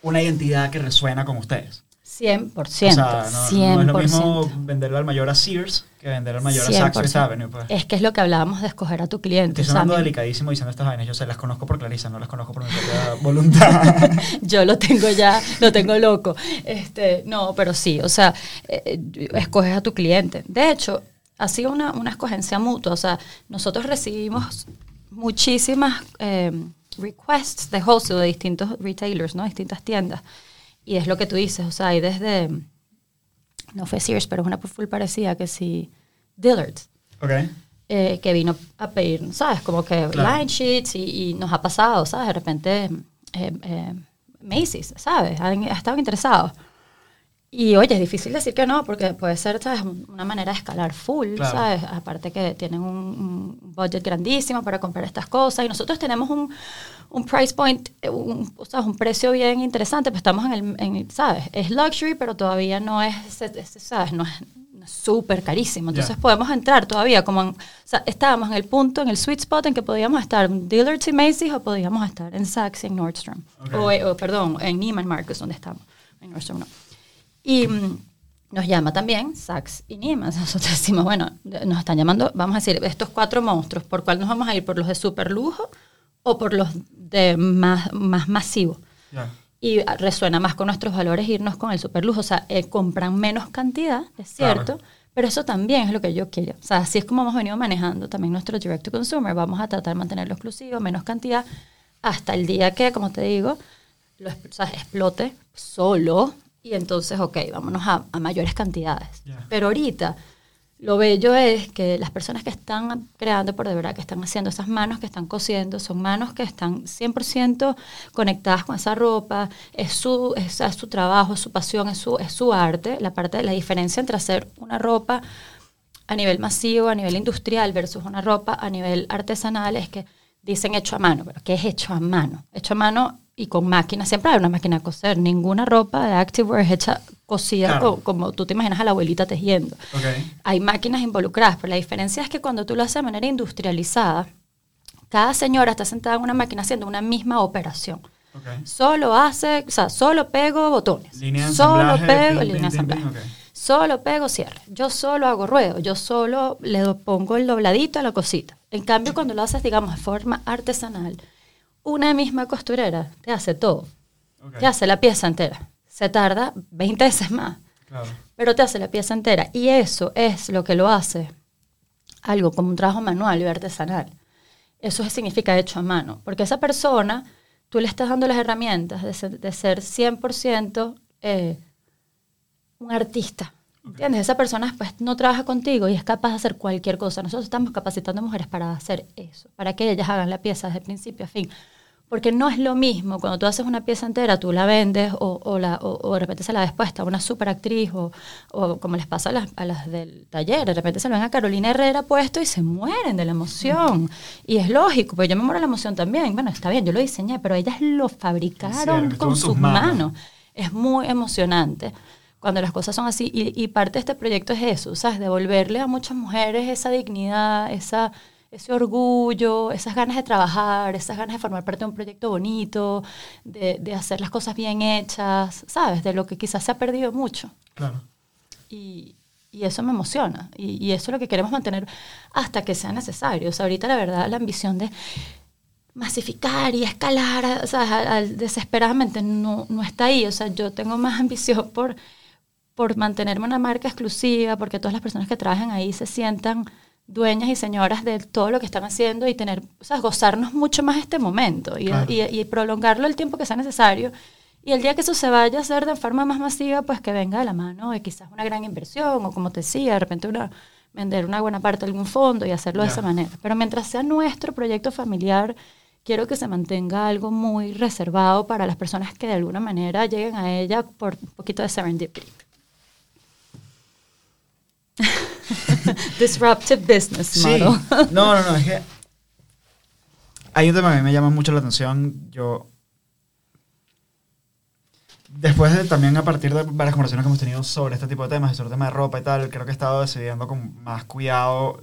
una identidad que resuena con ustedes. 100%. O sea, no, 100%. no es lo mismo venderle al mayor a Sears que venderle al mayor a Saks Fifth 100%. Avenue. Pues. Es que es lo que hablábamos de escoger a tu cliente. Estoy sonando mí- delicadísimo diciendo estas vainas. Yo se las conozco por Clarisa, no las conozco por mi propia voluntad. yo lo tengo ya, lo tengo loco. Este, no, pero sí, o sea, eh, eh, escoges a tu cliente. De hecho, ha sido una, una escogencia mutua. O sea, nosotros recibimos muchísimas eh, requests de wholesale de distintos retailers, ¿no? Distintas tiendas. Y es lo que tú dices, o sea, hay desde, no fue Sears, pero es una full parecida que sí, Dillard's ok. eh, que vino a pedir, ¿sabes? Como que Claro. line sheets y, y nos ha pasado, ¿sabes? De repente eh, Macy's, ¿sabes? Han, ha estado interesados. Y oye, es difícil decir que no, porque puede ser, ¿sabes? Una manera de escalar full, Claro. ¿sabes? Aparte que tienen un, un budget grandísimo para comprar estas cosas y nosotros tenemos un, un price point, eh, un, o sea, un precio bien interesante, pues estamos en el, en ¿sabes? Es luxury, pero todavía no es, ¿sabes? No es súper carísimo. Entonces podemos entrar todavía como en, o sea, estábamos en el punto, en el sweet spot en que podíamos estar en Dillard's y Macy's o podíamos estar en Saks y en Nordstrom. O, eh, o, perdón, en Neiman Marcus, donde estamos. En Nordstrom no. Y mm, nos llama también Saks y Neiman. Nosotros decimos, bueno, nos están llamando, vamos a decir, estos cuatro monstruos, ¿por cuál nos vamos a ir? ¿Por los de super lujo o por los de más, más masivo? Ya. y resuena más con nuestros valores irnos con el superlujo. O sea, eh, compran menos cantidad, es cierto, Claro. pero eso también es lo que yo quiero. O sea, así es como hemos venido manejando también nuestro direct to consumer. Vamos a tratar de mantenerlo exclusivo, menos cantidad, hasta el día que, como te digo, lo o sea, explote solo y entonces, ok, vámonos a, a mayores cantidades. Pero ahorita lo bello es que las personas que están creando por de verdad, que están haciendo esas manos que están cosiendo, son manos que están 100% conectadas con esa ropa, es su, es, es su trabajo, es su pasión, es su, es su arte. La parte la diferencia entre hacer una ropa a nivel masivo, a nivel industrial versus una ropa a nivel artesanal es que dicen hecho a mano, pero ¿qué es hecho a mano? Hecho a mano y con máquina, siempre hay una máquina a coser, ninguna ropa de activewear es hecha cosida Claro. co- como tú te imaginas a la abuelita tejiendo. Ok. Hay máquinas involucradas, pero la diferencia es que cuando tú lo haces de manera industrializada, cada señora está sentada en una máquina haciendo una misma operación. Ok. Solo hace, o sea, solo pego botones. Línea solo pego pin, línea de pin, pin, ensamblaje. pin, ok. Solo pego cierre. Yo solo hago ruedo. Yo solo le pongo el dobladito a la cosita. En cambio, cuando lo haces, digamos, de forma artesanal, una misma costurera te hace todo. Te hace la pieza entera. Se tarda 20 veces más, Claro. pero te hace la pieza entera. Y eso es lo que lo hace algo como un trabajo manual y artesanal. Eso significa hecho a mano, porque esa persona, tú le estás dando las herramientas de ser, de ser 100% eh, un artista. ¿Entiendes? Esa persona pues, no trabaja contigo y es capaz de hacer cualquier cosa. Nosotros estamos capacitando mujeres para hacer eso, para que ellas hagan la pieza desde principio a fin. Porque no es lo mismo cuando tú haces una pieza entera, tú la vendes o, o, la, o, o de repente se la despuesta a una super actriz o, o como les pasa a las, a las del taller, de repente se lo ven a Carolina Herrera puesto y se mueren de la emoción. Y es lógico, pues yo me muero de la emoción también. Bueno, está bien, yo lo diseñé, pero ellas lo fabricaron con sus en sus manos. manos. Es muy emocionante cuando las cosas son así. Y, y parte de este proyecto es eso, ¿sabes? Devolverle a muchas mujeres esa dignidad, esa, ese orgullo, esas ganas de trabajar, esas ganas de formar parte de un proyecto bonito, de, de hacer las cosas bien hechas, ¿sabes? De lo que quizás se ha perdido mucho. Claro. Y, y eso me emociona. Y, y eso es lo que queremos mantener hasta que sea necesario. O sea, ahorita la verdad, la ambición de masificar y escalar, o sea, al- al- desesperadamente no, no está ahí. O sea, yo tengo más ambición por, por mantenerme una marca exclusiva, porque todas las personas que trabajan ahí se sientan dueñas y señoras de todo lo que están haciendo y tener, o sea, gozarnos mucho más este momento y, Claro. y, y prolongarlo el tiempo que sea necesario. Y el día que eso se vaya a hacer de forma más masiva, pues que venga de la mano de quizás una gran inversión o como te decía, de repente una, vender una buena parte de algún fondo y hacerlo de Ya. esa manera. Pero mientras sea nuestro proyecto familiar, quiero que se mantenga algo muy reservado para las personas que de alguna manera lleguen a ella por un poquito de serendipity. Disruptive business Sí. model. No, no, no, es que hay un tema que a mí me llama mucho la atención. Yo, después de también a partir de varias conversaciones que hemos tenido sobre este tipo de temas y sobre el tema de ropa y tal, creo que he estado decidiendo con más cuidado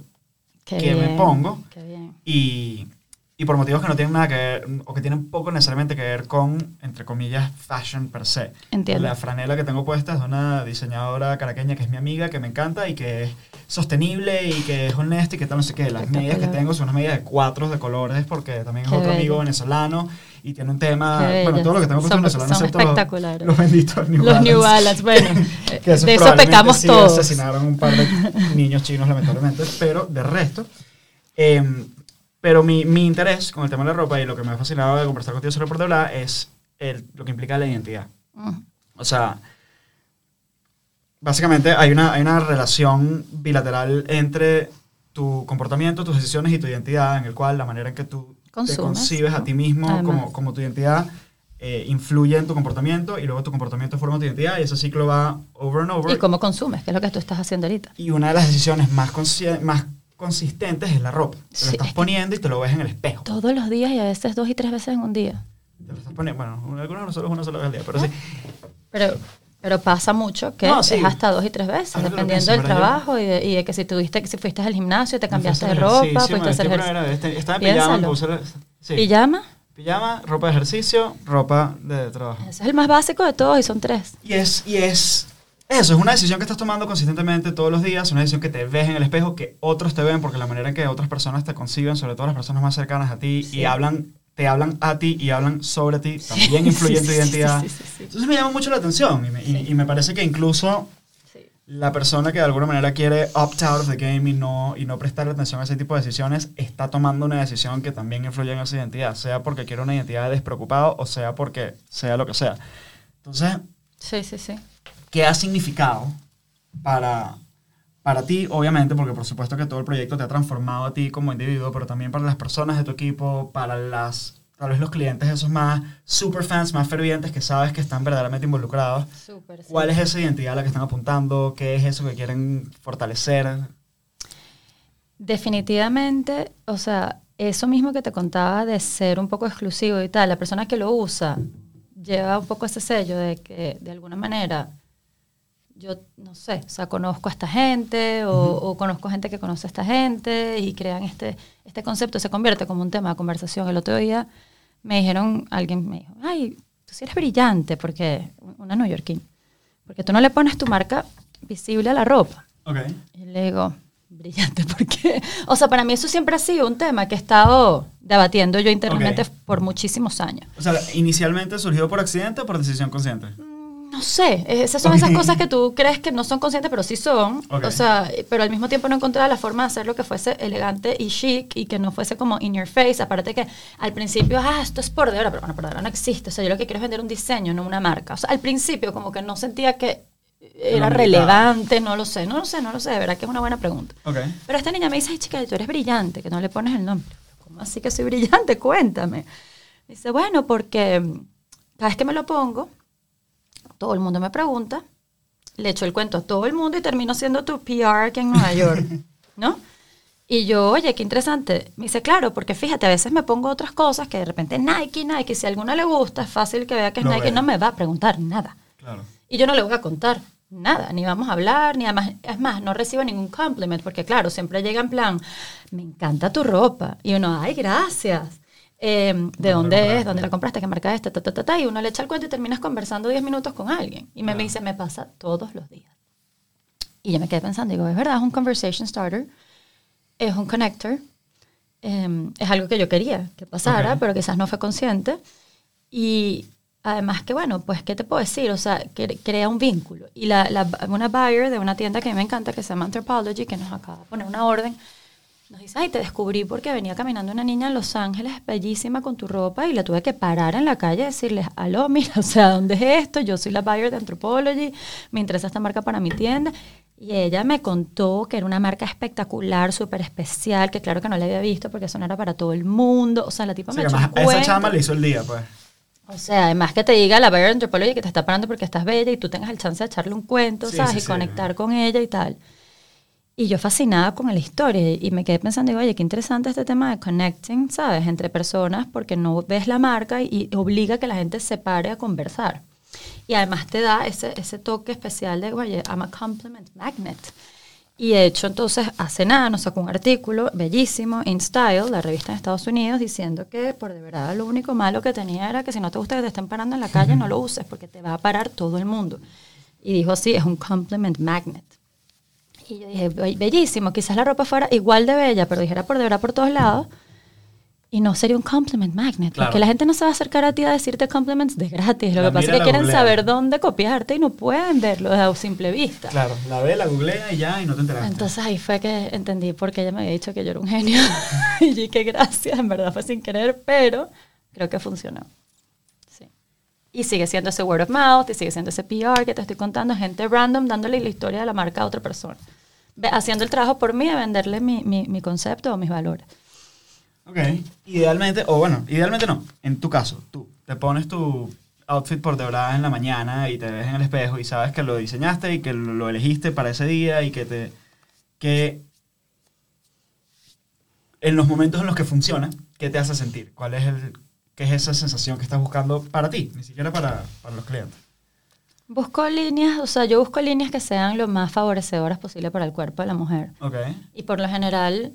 Qué me pongo. Qué bien. y, y por motivos que no tienen nada que ver, o que tienen poco necesariamente que ver con, entre comillas, fashion per se. Entiendo. La franela que tengo puesta es de una diseñadora caraqueña que es mi amiga, que me encanta y que es sostenible y que es honesta y que tal, no sé qué. Las medias que tengo son unas medias de cuatro de colores porque también es Qué otro amigo bello. venezolano y tiene un tema, bueno, todo lo que tengo puesto Son- venezolano son los- espectaculares. los benditos New Los New Balance. Bueno, que esos de eso probablemente pecamos sí todos. asesinaron un par de niños chinos, lamentablemente, pero de resto. em, pero mi, mi interés con el tema de la ropa y lo que me ha fascinado de conversar contigo sobre Puerto Bla es el, lo que implica la identidad. Mm, O sea, básicamente hay una, hay una relación bilateral entre tu comportamiento, tus decisiones y tu identidad, en el cual la manera en que tú te Consumes, concibes a ¿no? ti mismo Además. como, como tu identidad eh, influye en tu comportamiento y luego tu comportamiento forma tu identidad y ese ciclo va over and over. Y cómo consumes, que es lo que tú estás haciendo ahorita. Y una de las decisiones más, más consistentes es la ropa. Te Sí, lo estás poniendo y te lo ves en el espejo. Todos los días y a veces dos y tres veces en un día. Te lo estás poniendo, bueno, algunos no solo es una sola vez al día, pero sí. Pero, pero pasa mucho que No, sí. es hasta dos y tres veces, Ahora dependiendo pienso, del trabajo y de, y de que si tuviste, que si fuiste al gimnasio, te cambiaste de ropa, fuiste a hacer ejercicio. Estaba en pijama, la- sí. ¿Pijama? Pijama, ropa de ejercicio, ropa de trabajo. Ese es el más básico de todos y son tres. Y es, y es eso, es una decisión que estás tomando consistentemente todos los días, una decisión que te ves en el espejo, que otros te ven, porque la manera en que otras personas te conciben, sobre todo las personas más cercanas a ti, Sí. y hablan, te hablan a ti y hablan sobre ti, también influye en tu identidad. Entonces me llama mucho la atención y me, y- y me parece que incluso la persona que de alguna manera quiere opt out of the game y no, y no prestarle atención a ese tipo de decisiones está tomando una decisión que también influye en esa identidad, sea porque quiere una identidad de despreocupado o sea porque sea lo que sea. Entonces, Sí, sí, sí. ¿Qué ha significado para, para ti, obviamente, porque por supuesto que todo el proyecto te ha transformado a ti como individuo, pero también para las personas de tu equipo, para las, tal vez los clientes esos más super fans, más fervientes que sabes que están verdaderamente involucrados? Sí. ¿Cuál es esa identidad a la que están apuntando? ¿Qué es eso que quieren fortalecer? Definitivamente, o sea, eso mismo que te contaba de ser un poco exclusivo y tal, la persona que lo usa lleva un poco ese sello de que de alguna manera yo no sé, o sea, conozco a esta gente o, o, conozco gente que conoce a esta gente y crean este, este concepto, se convierte como un tema de conversación. El otro día me dijeron, alguien me dijo, ay, tú sí eres brillante, porque, una neoyorquina, porque tú no le pones tu marca visible a la ropa. Okay. Y le digo, brillante, porque, o sea, para mí eso siempre ha sido un tema que he estado debatiendo yo internamente por muchísimos años. O sea, inicialmente surgió por accidente o por decisión consciente. No sé, esas son esas cosas que tú crees que no son conscientes, pero sí son. O sea, pero al mismo tiempo no encontraba la forma de hacerlo que fuese elegante y chic y que no fuese como in your face. Aparte que al principio, ah, esto es por de hora, pero bueno, por de hora no existe. O sea, yo lo que quiero es vender un diseño, no una marca. O sea, al principio como que no sentía que era Lo relevante, no lo sé, no lo sé, no lo sé, de verdad que es una buena pregunta. Pero esta niña me dice, ay chica, tú eres brillante, que no le pones el nombre. ¿Cómo así que soy brillante? Cuéntame. Dice, bueno, porque mm, cada vez que me lo pongo, todo el mundo me pregunta, le echo el cuento a todo el mundo y termino siendo tu PR aquí en Nueva York, ¿no? Y yo, oye, qué interesante. Me dice, claro, porque fíjate, a veces me pongo otras cosas que de repente Nike, Nike, si a alguno le gusta, es fácil que vea que es Lo Nike, no me va a preguntar nada. Claro. Y yo no le voy a contar nada, ni vamos a hablar, ni además, es más, no recibo ningún compliment, porque claro, siempre llega en plan, me encanta tu ropa. Y uno, ay, gracias. Eh, ¿De ¿Dónde dónde es? ¿Dónde la compraste? ¿Qué marca es? Ta, ta, ta, ta, y uno le echa el cuento y terminas conversando 10 minutos con alguien. Y me, me Claro. dice, me pasa todos los días. Y yo me quedé pensando, digo, es verdad, es un conversation starter, es un connector, eh, es algo que yo quería que pasara, Ok. pero quizás no fue consciente. Y además que, bueno, pues, ¿qué te puedo decir? O sea, que crea un vínculo. Y la, la- una buyer de una tienda que a mí me encanta, que se llama Anthropology, que nos acaba de poner una orden, nos dice, ay, te descubrí porque venía caminando una niña en Los Ángeles, bellísima con tu ropa, y la tuve que parar en la calle y decirles, aló, mira, o sea, ¿dónde es esto? Yo soy la buyer de Anthropology, me interesa esta marca para mi tienda. Y ella me contó que era una marca espectacular, súper especial, que claro que no la había visto porque eso no era para todo el mundo. O sea, la tipa Sí, me echó esa chama le hizo el día, pues. O sea, además que te diga la buyer de Anthropology que te está parando porque estás bella y tú tengas el chance de echarle un cuento, Sí, ¿sabes? sí, y conectar con ella y tal. Y yo fascinada con la historia y me quedé pensando, digo, oye, qué interesante este tema de connecting, ¿sabes? Entre personas porque no ves la marca y, obliga a que la gente se pare a conversar. Y además te da ese, ese toque especial de, oye, I'm a compliment magnet. Y de hecho, entonces, hace nada nos sacó un artículo bellísimo, In Style, la revista en Estados Unidos, diciendo que por de verdad lo único malo que tenía era que si no te gusta que te estén parando en la calle, no lo uses porque te va a parar todo el mundo. Y dijo, sí, es un compliment magnet. Y yo dije, "Be- bellísimo, quizás la ropa fuera igual de bella, pero dijera por de verdad por todos lados. Y no sería un compliment magnet, Claro. porque la gente no se va a acercar a ti a decirte compliments de gratis. Lo La que pasa es que quieren googlea. saber dónde copiarte y no pueden verlo a simple vista. Claro, la ve, la googlea y ya, y no te enteraste. Entonces ahí fue que entendí por qué ella me había dicho que yo era un genio. y qué gracias, en verdad fue sin querer, pero creo que funcionó. Sí. Y sigue siendo ese word of mouth, y sigue siendo ese PR que te estoy contando, gente random dándole la historia de la marca a otra persona. Haciendo el trabajo por mí de venderle mi, mi, mi concepto o mis valores. Ok. Idealmente, o bueno, idealmente no. En tu caso, tú te pones tu outfit por de verdad en la mañana y te ves en el espejo y sabes que lo diseñaste y que lo elegiste para ese día y que te. que. en los momentos en los que funciona, ¿qué te hace sentir? ¿Cuál es el. qué es esa sensación que estás buscando para ti? Ni siquiera para, para los clientes. Busco líneas, o sea, yo busco líneas que sean lo más favorecedoras posible para el cuerpo de la mujer. Ok. Y por lo general,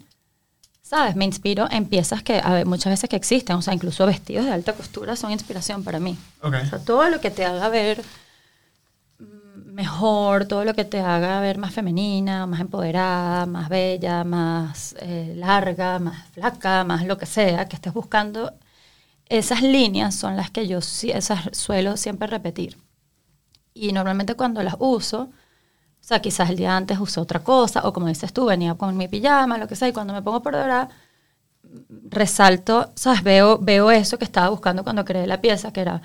¿sabes? Me inspiro en piezas que a ver, muchas veces que existen, o sea, incluso vestidos de alta costura son inspiración para mí. Ok. O sea, todo lo que te haga ver mm, mejor, todo lo que te haga ver más femenina, más empoderada, más bella, más eh, larga, más flaca, más lo que sea que estés buscando, esas líneas son las que yo esas suelo siempre repetir. Y normalmente cuando las uso, o sea, quizás el día antes usé otra cosa, o como dices tú, venía con mi pijama, lo que sea, y cuando me pongo por hora, resalto, ¿sabes? Veo, veo eso que estaba buscando cuando creé la pieza, que era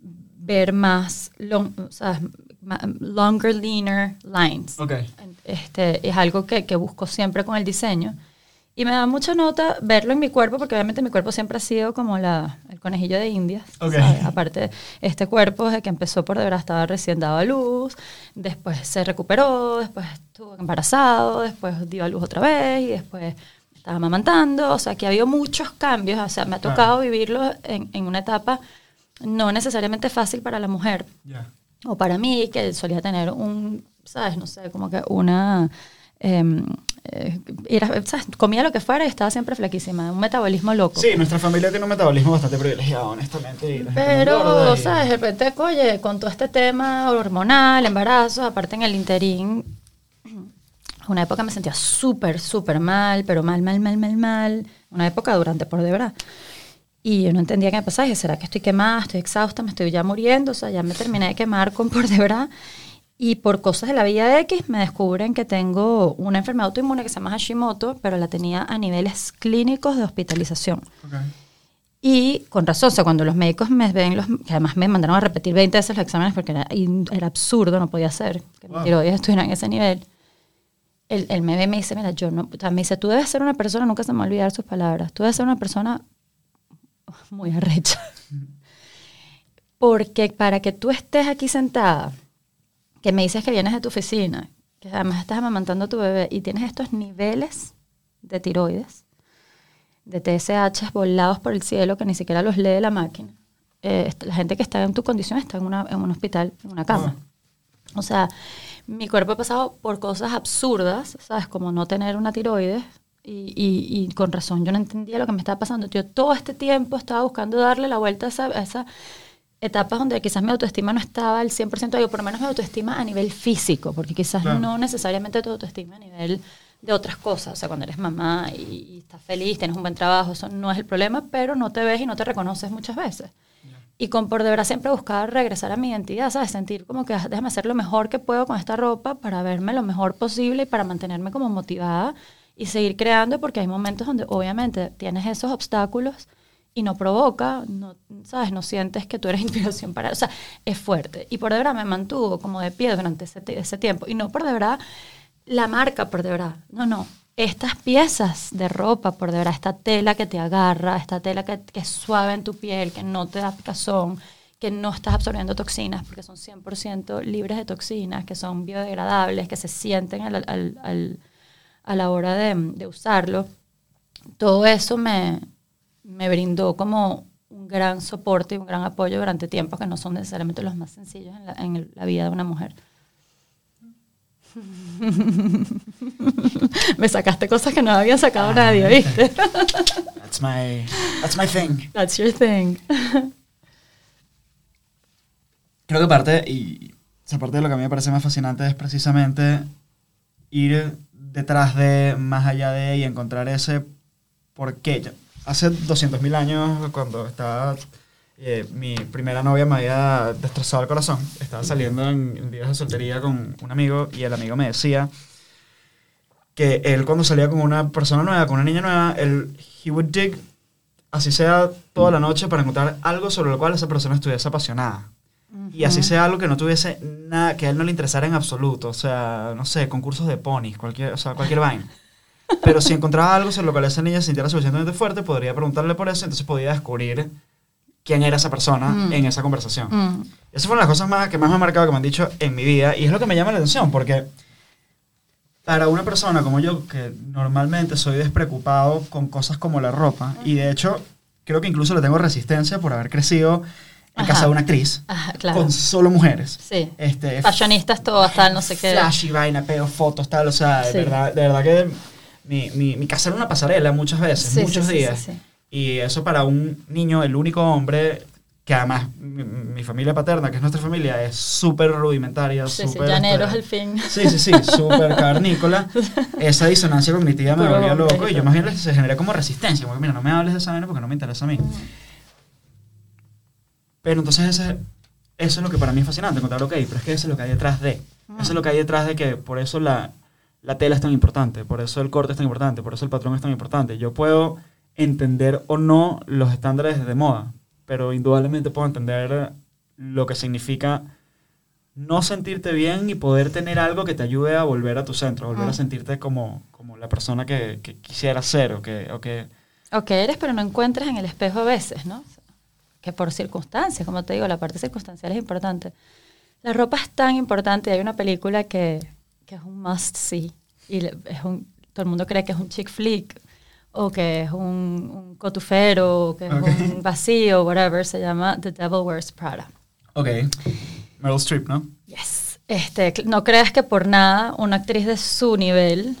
ver más, long, ¿sabes? Longer, leaner lines. Ok. Este, es algo que, que busco siempre con el diseño. Y me da mucha nota verlo en mi cuerpo, porque obviamente mi cuerpo siempre ha sido como la, el conejillo de indias. Ok. ¿sabes? Aparte, este cuerpo desde que empezó por deber estaba recién dado a luz, después se recuperó, después estuvo embarazado, después dio a luz otra vez y después estaba amamantando. O sea, que ha habido muchos cambios. O sea, me ha Claro. tocado vivirlo en, en una etapa no necesariamente fácil para la mujer, o para mí, que solía tener un, ¿sabes? No sé, como que una... em, eh, era- ¿sabes? Comía lo que fuera y estaba siempre flaquísima, un metabolismo loco. Sí, nuestra familia tiene un metabolismo bastante privilegiado, honestamente. Pero, ¿sabes? De repente, oye, con todo este tema hormonal, embarazo, aparte en el interín, una época me sentía súper, súper mal, pero mal, mal, mal, mal, mal. Una época durante por de verdad. Y yo no entendía qué me pasaba. Dije, ¿será que estoy quemada? Estoy exhausta, me estoy ya muriendo. O sea, ya me terminé de quemar con por de verdad. Y por cosas de la vida X me descubren que tengo una enfermedad autoinmune que se llama Hashimoto, pero la tenía a niveles clínicos de hospitalización. Ok. Y con razón, o sea, cuando los médicos me ven, los, que además me mandaron a repetir 20 veces los exámenes porque era, era absurdo, no podía ser que Wow. mis tiroides estuvieran en ese nivel. Él, él me ve y me dice, mira, yo no, o sea, me dice, tú debes ser una persona, nunca se me va a olvidar sus palabras, tú debes ser una persona muy arrecha. Porque para que tú estés aquí sentada, que me dices que vienes de tu oficina, que además estás amamantando a tu bebé y tienes estos niveles de tiroides, de TSH volados por el cielo que ni siquiera los lee la máquina. Eh, la gente que está en tu condición está en, una- en un hospital, en una cama. O sea, mi cuerpo ha pasado por cosas absurdas, ¿sabes? Como no tener una tiroides. Y, y- y con razón, yo no entendía lo que me estaba pasando. Yo todo este tiempo estaba buscando darle la vuelta a esa, a esa etapa donde quizás mi autoestima no estaba al 100%, digo, por lo menos mi autoestima a nivel físico, porque quizás Claro. no necesariamente tu autoestima a nivel de otras cosas. O sea, cuando eres mamá y, y estás feliz, tienes un buen trabajo, eso no es el problema, pero no te ves y no te reconoces muchas veces. Y con por de verdad siempre buscar regresar a mi identidad, ¿sabes? Sentir como que ah, déjame hacer lo mejor que puedo con esta ropa para verme lo mejor posible y para mantenerme como motivada y seguir creando porque hay momentos donde obviamente tienes esos obstáculos y no provoca, no, ¿sabes? No sientes que tú eres inspiración para... O sea, es fuerte. Y por de verdad me mantuvo como de pie durante ese, ese tiempo. Y no por de verdad la marca, por de verdad. No, no. Estas piezas de ropa, por de verdad, esta tela que te agarra, esta tela que, que es suave en tu piel, que no te da picazón, que no estás absorbiendo toxinas, porque son 100% libres de toxinas, que son biodegradables, que se sienten al- al- al- a la hora de, de usarlo. Todo eso me, me brindó como un gran soporte y un gran apoyo durante tiempos que no son necesariamente los más sencillos en la, en la vida de una mujer. Me sacaste cosas que no había sacado nadie, ¿viste? That's my, that's my thing. That's your thing. Creo que parte, y esa parte de lo que a mí me parece más fascinante es precisamente ir detrás de, más allá de, y encontrar ese por qué. Hace 200.000 años, cuando estaba, eh, mi primera novia me había destrozado el corazón. Estaba saliendo en, en días de soltería con un amigo y el amigo me decía que él cuando salía con una persona nueva, con una niña nueva, él, he would dig, así sea toda la noche, para encontrar algo sobre lo cual esa persona estuviese apasionada. Y así sea algo que no tuviese nada, que a él no le interesara en absoluto. O sea, no sé, concursos de ponis, cualquier, o sea, cualquier vaina. Pero si encontraba algo sobre lo cual esa niña se sintiera suficientemente fuerte, podría preguntarle por eso, entonces podía descubrir quién era esa persona Mm. en esa conversación. Mm. Esas fueron las cosas más, que más me han marcado, que me han dicho en mi vida, y es lo que me llama la atención, porque para una persona como yo, que normalmente soy despreocupado con cosas como la ropa, y de hecho creo que incluso le tengo resistencia por haber crecido en Ajá. casa de una actriz, Ajá, claro. con solo mujeres. Sí. Este, Fashionistas todas, tal, no sé qué. Flashy, vaina, peo, fotos, tal, o sea, de verdad, de verdad que mi, mi, mi casa era una pasarela muchas veces, Sí, muchos sí, días. sí. Y eso para un niño, el único hombre, que además mi, mi familia paterna, que es nuestra familia, es súper rudimentaria, súper... llaneros este, al fin. Sí, sí, sí, súper cavernícola. Esa disonancia cognitiva me volvía loco y yo más bien se generé como resistencia, como que mira, no me hables de esa vaina porque no me interesa a mí. Pero entonces ese, eso es lo que para mí es fascinante, encontrar, ok, pero es que eso es lo que hay detrás de. Eso es lo que hay detrás de que por eso la, la tela es tan importante, por eso el corte es tan importante, por eso el patrón es tan importante. Yo puedo entender o no los estándares de moda, pero indudablemente puedo entender lo que significa no sentirte bien y poder tener algo que te ayude a volver a tu centro, volver a Mm. sentirte como, como la persona que, que quisieras ser o que, o que... O que eres, pero no encuentras en el espejo a veces, ¿no? que por circunstancias, como te digo, la parte circunstancial es importante. La ropa es tan importante, hay una película que, que es un must see, y es un, todo el mundo cree que es un chick flick, o que es un, un cotufero, o que es un vacío, whatever, se llama The Devil Wears Prada. Ok. Meryl Streep, ¿no? Yes. Este, no creas que por nada una actriz de su nivel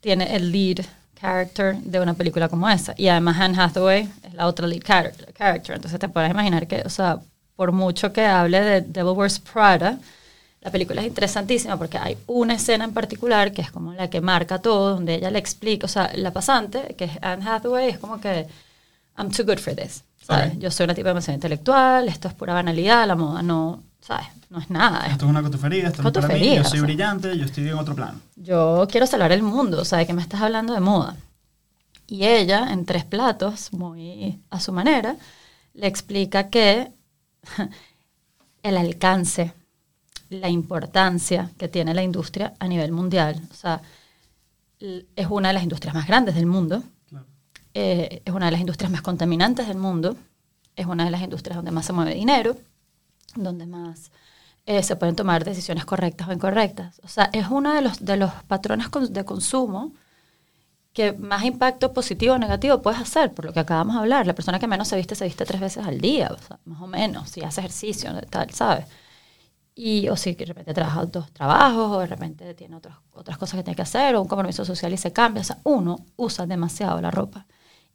tiene el lead character de una película como esa. Y además Anne Hathaway es la otra lead character. Entonces te puedes imaginar que, o sea, por mucho que hable de Devil Wears Prada, la película es interesantísima porque hay una escena en particular que es como la que marca todo, donde ella le explica, o sea, la pasante, que es Anne Hathaway, es como que, I'm too good for this. ¿sabes? Yo soy una tipo demasiado intelectual, esto es pura banalidad, la moda no, ¿sabes? No es nada. Esto es una cotufería, esto es para mí, yo soy brillante, yo estoy en otro plano. Yo quiero salvar el mundo, o sea, ¿de qué me estás hablando de moda? Y ella, en tres platos, muy a su manera, le explica que el alcance, la importancia que tiene la industria a nivel mundial, o sea, es una de las industrias más grandes del mundo, eh, es una de las industrias más contaminantes del mundo, es una de las industrias donde más se mueve dinero, donde más eh, se pueden tomar decisiones correctas o incorrectas. O sea, es uno de los, de los patrones de consumo que más impacto positivo o negativo puedes hacer, por lo que acabamos de hablar. La persona que menos se viste se viste tres veces al día, más o menos, si hace ejercicio, tal, ¿sabes? Y, o si de repente trabaja dos trabajos, o de repente tiene otras otras cosas que tiene que hacer, o un compromiso social y se cambia. O sea, uno usa demasiado la ropa.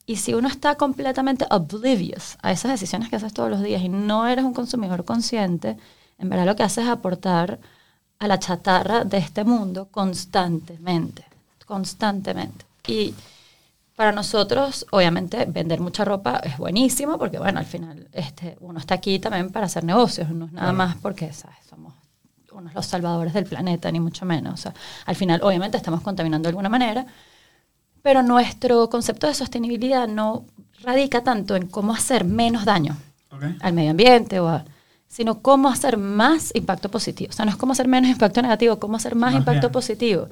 Y si uno está completamente oblivious a esas decisiones que haces todos los días y no eres un consumidor consciente, en verdad lo que haces es aportar a la chatarra de este mundo constantemente, constantemente. Y para nosotros, obviamente, vender mucha ropa es buenísimo porque, bueno, al final este, uno está aquí también para hacer negocios, no es nada más porque, ¿sabes? Somos unos los salvadores del planeta, ni mucho menos. O sea, al final, obviamente, estamos contaminando de alguna manera, pero nuestro concepto de sostenibilidad no radica tanto en cómo hacer menos daño al medio ambiente o sino cómo hacer más impacto positivo. O sea, no es cómo hacer menos impacto negativo, cómo hacer más, impacto positivo.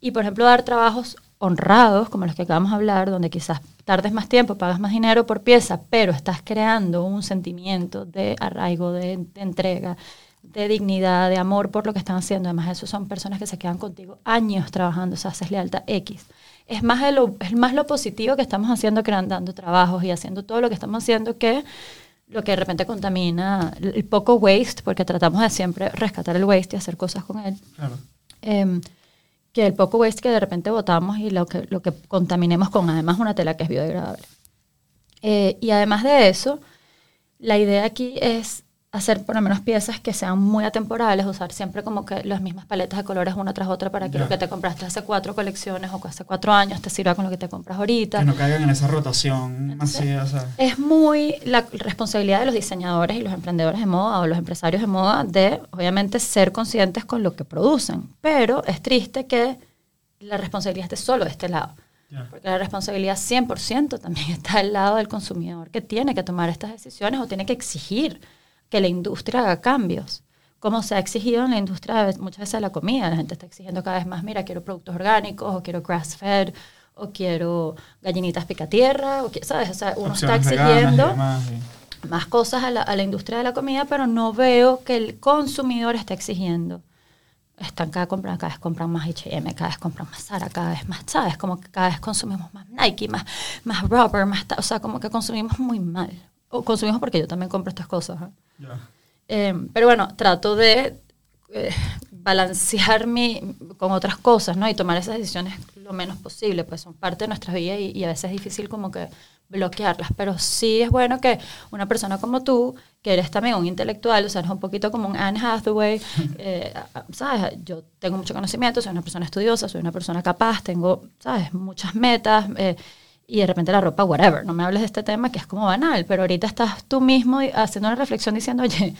Y, por ejemplo, dar trabajos honrados, como los que acabamos de hablar, donde quizás tardes más tiempo, pagas más dinero por pieza, pero estás creando un sentimiento de arraigo, de, de entrega, de dignidad, de amor por lo que están haciendo. Además, eso son personas que se quedan contigo años trabajando, o sea, haces lealtad X es más, lo, es más lo positivo que estamos haciendo creando trabajos y haciendo todo lo que estamos haciendo que lo que de repente contamina el poco waste, porque tratamos de siempre rescatar el waste y hacer cosas con él. Claro. Em, que el poco waste que de repente botamos y lo que, lo que contaminemos con además una tela que es biodegradable. Eh, y además de eso, la idea aquí es hacer por lo menos piezas que sean muy atemporales, usar siempre como que las mismas paletas de colores una tras otra para que lo que te compraste hace cuatro colecciones o hace cuatro años te sirva con lo que te compras ahorita. Que no caigan en esa rotación Es muy la responsabilidad de los diseñadores y los emprendedores de moda o los empresarios de moda de, obviamente, ser conscientes con lo que producen. Pero es triste que la responsabilidad esté solo de este lado. Porque la responsabilidad 100% también está al lado del consumidor que tiene que tomar estas decisiones o tiene que exigir que la industria haga cambios. Como se ha exigido en la industria muchas veces la comida, la gente está exigiendo cada vez más, mira, quiero productos orgánicos, o quiero grass-fed, o quiero gallinitas picatierra, o ¿sabes? O sea, uno está exigiendo más cosas a la, a la, industria de la comida, pero no veo que el consumidor esté exigiendo. Están cada, compran, cada vez compran más H&M, cada vez compran más Zara, cada vez más, ¿sabes? Como que cada vez consumimos más Nike, más, más rubber, más... O sea, como que consumimos muy mal. O consumimos porque yo también compro estas cosas. ¿eh? Eh, pero bueno, trato de eh, balancear mi, con otras cosas, ¿no? Y tomar esas decisiones lo menos posible, pues son parte de nuestra vida y, a veces es difícil como que bloquearlas, pero sí es bueno que una persona como tú, que eres también un intelectual, o sea, eres un poquito como un Anne Hathaway, eh, ¿sabes? Yo tengo mucho conocimiento, soy una persona estudiosa, soy una persona capaz, tengo, ¿sabes? Muchas metas, y de repente la ropa, whatever, no me hables de este tema que es como banal, pero ahorita estás tú mismo haciendo una reflexión diciendo, oye,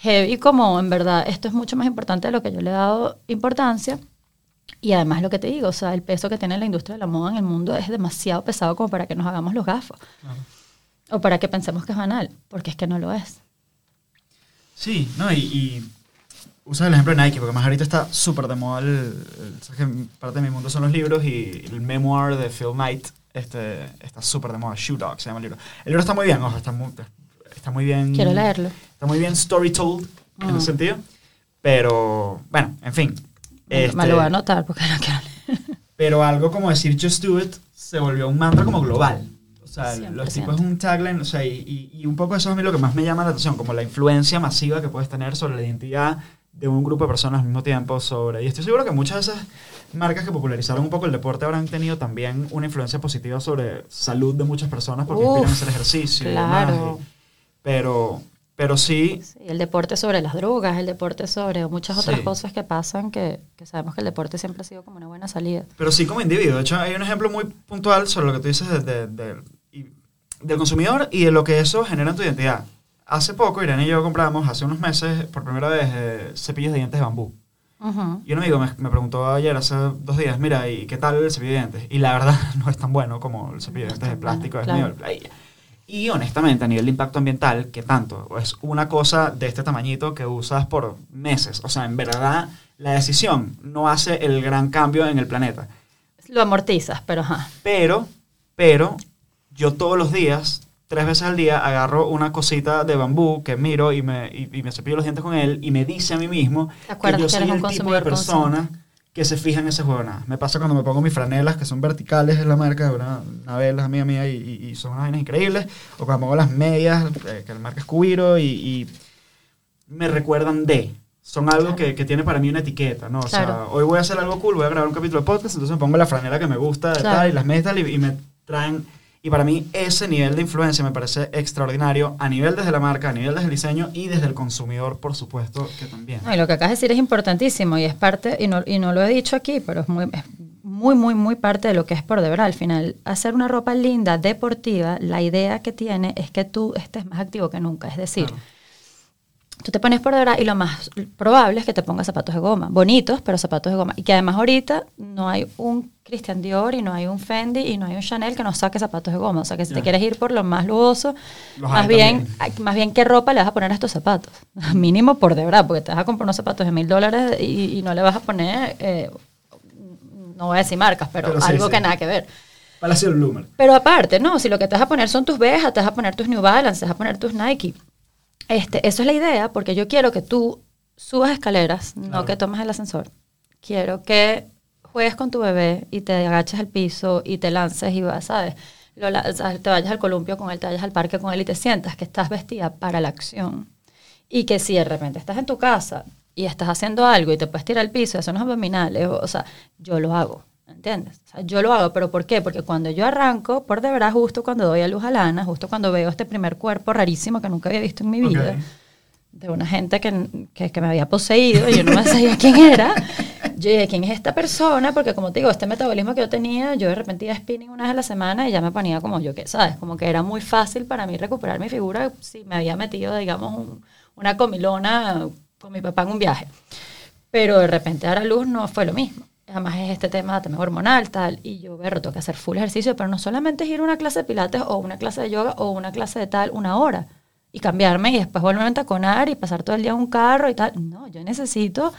heavy como en verdad esto es mucho más importante de lo que yo le he dado importancia. Y además lo que te digo, o sea, el peso que tiene la industria de la moda en el mundo es demasiado pesado como para que nos hagamos los gafos. O para que pensemos que es banal, porque es que no lo es. Sí, no, y, y usa el ejemplo de Nike, porque más ahorita está súper de moda, el, parte de mi mundo son los libros y el memoir de Phil Knight este, está súper de moda, Shoe Dog se llama el libro. El libro está muy bien, ojo, está muy, está muy bien. Quiero leerlo. Está muy bien story told en Mm. ese sentido. Pero, bueno, en fin. Me, Este, me lo voy a anotar porque no quiero leer. Pero algo como decir just do it se volvió un mantra como global. O sea, 100%. los tipos es un tagline, o sea, y, y- y un poco eso es a mí lo que más me llama la atención, como la influencia masiva que puedes tener sobre la identidad de un grupo de personas al mismo tiempo sobre... Y estoy seguro que muchas de esas marcas que popularizaron un poco el deporte habrán tenido también una influencia positiva sobre salud de muchas personas porque Uf, inspiran a hacer ejercicio y claro. demás. y- pero, pero sí, Sí, el deporte sobre las drogas, el deporte sobre muchas otras Sí. cosas que pasan que, que sabemos que el deporte siempre ha sido como una buena salida. Pero sí como individuo. De hecho, hay un ejemplo muy puntual sobre lo que tú dices de- de- de- y- del consumidor y de lo que eso genera en tu identidad. Hace poco, Irene y yo compramos, hace unos meses, por primera vez, eh, cepillos de dientes de bambú. Y un amigo me, me preguntó ayer, hace dos días, mira, ¿y qué tal el cepillo de dientes? Y la verdad no es tan bueno como el cepillo de dientes de plástico. bueno, es claro. medio-. Y honestamente, a nivel de impacto ambiental, ¿qué tanto? Es una cosa de este tamañito que usas por meses. O sea, en verdad, la decisión no hace el gran cambio en el planeta. Lo amortizas, pero ajá. Pero, pero, yo todos los días, tres veces al día, agarro una cosita de bambú que miro y me, y, y me cepillo los dientes con él y me dice a mí mismo ¿Te acuerdas que yo soy el tipo de persona que se fija en ese juego. Nada. Me pasa cuando me pongo mis franelas que son verticales, es la marca de una, una amiga mía y, y- son unas vainas increíbles. O cuando pongo las medias, eh, que la marca es Cubiro y, me recuerdan de. Son algo Claro. que, que tiene para mí una etiqueta, ¿no? O sea, hoy voy a hacer algo cool, voy a grabar un capítulo de podcast, entonces me pongo la franela que me gusta de Claro. tal y las medias tal y, y me traen... Y para mí ese nivel de influencia me parece extraordinario a nivel desde la marca, a nivel desde el diseño y desde el consumidor, por supuesto, que también. No, y lo que acabas de decir es importantísimo y es parte, y no, y no lo he dicho aquí, pero es muy, es muy, muy, muy parte de lo que es por de verdad. Al final, hacer una ropa linda, deportiva, la idea que tiene es que tú estés más activo que nunca. Es decir, Claro. Tú te pones por de verdad y lo más probable es que te pongas zapatos de goma, bonitos, pero zapatos de goma. Y que además ahorita no hay un Christian Dior y no hay un Fendi y no hay un Chanel que nos saque zapatos de goma. O sea que si te quieres ir por lo más lujoso, Los más bien, también. más bien qué ropa le vas a poner a estos zapatos. Mínimo por de verdad, porque te vas a comprar unos zapatos de mil dólares y, y no le vas a poner, eh, no voy a decir marcas, pero, Pero algo sí. que nada que ver. Palacio Bloomer. Pero aparte, no, si lo que te vas a poner son tus Vejas, te vas a poner tus New Balance, te vas a poner tus Nike. Este, eso es la idea, porque yo quiero que tú subas escaleras, no que tomes el ascensor. Quiero que juegues con tu bebé y te agaches al piso y te lances y vas, ¿sabes? Lo te vayas al columpio con él, te vayas al parque con él y te sientas que estás vestida para la acción. Y que si de repente estás en tu casa y estás haciendo algo y te puedes tirar al piso y hacer unos abdominales, o, o sea, yo lo hago, ¿entiendes? O sea, yo lo hago, pero ¿por qué? Porque cuando yo arranco, por de verdad, justo cuando doy a luz a Lana, justo cuando veo este primer cuerpo rarísimo que nunca había visto en mi vida, de una gente que, que, que me había poseído y yo no me sabía quién era. Yo dije, ¿quién es esta persona? Porque como te digo, este metabolismo que yo tenía, yo de repente iba a spinning una vez a la semana y ya me ponía como yo que, ¿sabes? Como que era muy fácil para mí recuperar mi figura si me había metido, digamos, un- una comilona con mi papá en un viaje. Pero de repente dar a luz no fue lo mismo. Además es este tema también hormonal, tal. Y yo, berro, tengo que hacer full ejercicio, pero no solamente es ir a una clase de pilates o una clase de yoga o una clase de tal, una hora. Y cambiarme y después volverme a taconar y pasar todo el día en un carro y tal. No, yo necesito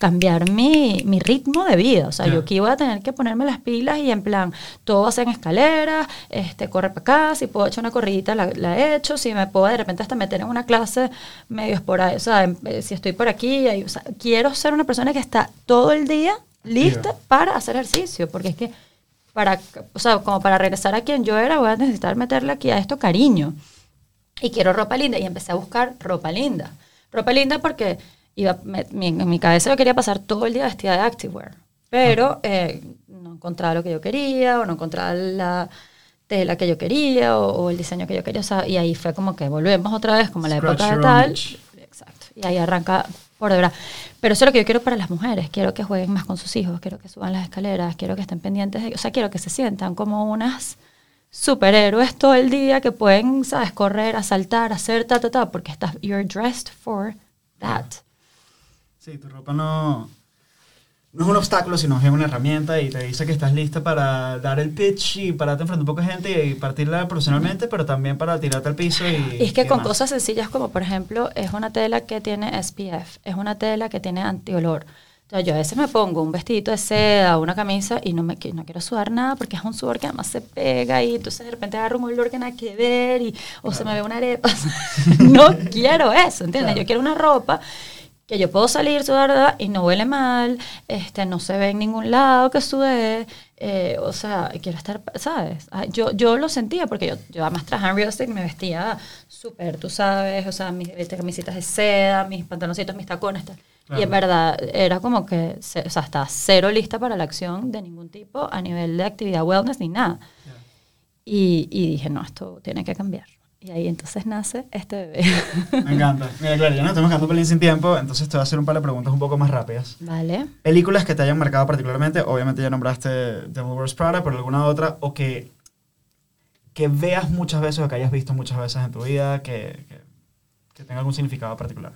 cambiar mi, mi ritmo de vida. O sea, Ya. yo aquí voy a tener que ponerme las pilas y en plan, todo va a ser en escaleras, este, corre para acá, si puedo echar una corridita la, la he hecho, si me puedo de repente hasta meter en una clase medio por ahí, o sea, en- eh, si estoy por aquí, o sea, quiero ser una persona que está todo el día lista para hacer ejercicio, porque es que para, o sea, como para regresar a quien yo era, voy a necesitar meterle aquí a esto cariño. Y quiero ropa linda. Y empecé a buscar ropa linda. Ropa linda porque iba, me- mi- en mi cabeza yo quería pasar todo el día vestida de activewear. Pero eh, no encontraba lo que yo quería o no encontraba la tela que yo quería o, o el diseño que yo quería. O sea, y ahí fue como que volvemos otra vez como la Scratch época de tal. Exacto. Y ahí arranca por de verdad. Pero eso es lo que yo quiero para las mujeres. Quiero que jueguen más con sus hijos, quiero que suban las escaleras, quiero que estén pendientes de... O sea, quiero que se sientan como unas superhéroes todo el día que pueden, ¿sabes? Correr, asaltar, hacer ta, ta, ta, porque estás, you're dressed for that. Sí, tu ropa no, no es un obstáculo, sino es una herramienta y te dice que estás lista para dar el pitch y pararte enfrente a un poco de gente y partirla profesionalmente, pero también para tirarte al piso y... Y es que y con demás. cosas sencillas como, por ejemplo, es una tela que tiene SPF, es una tela que tiene antiolor, sea, yo a veces me pongo un vestidito de seda, una camisa y no me no quiero sudar nada porque es un sudor que además se pega y entonces de repente agarro un olor que nada que ver y o se me ve una arepa. no quiero eso, ¿entiendes? Yo quiero una ropa que yo puedo salir sudada y no huele mal, este, no se ve en ningún lado que sudé, eh, o sea, quiero estar, ¿sabes? Ah, Yo, yo lo sentía porque yo, yo además trabajaba en real estate me vestía súper, tú sabes, o sea, mis este, camisitas de seda, mis pantaloncitos, mis tacones, tal. Y en verdad era como que, se- o sea, estaba cero lista para la acción de ningún tipo a nivel de actividad wellness ni nada. Y, y dije, no, esto tiene que cambiar. Y ahí entonces nace este bebé. Me encanta. Mira, claro, ya nos estamos quedando pelín sin tiempo, entonces te voy a hacer un par de preguntas un poco más rápidas. ¿Vale? Películas que te hayan marcado particularmente, obviamente ya nombraste Devil Wears Prada, pero alguna otra, o que, que veas muchas veces o que hayas visto muchas veces en tu vida, que, que, que tenga algún significado particular.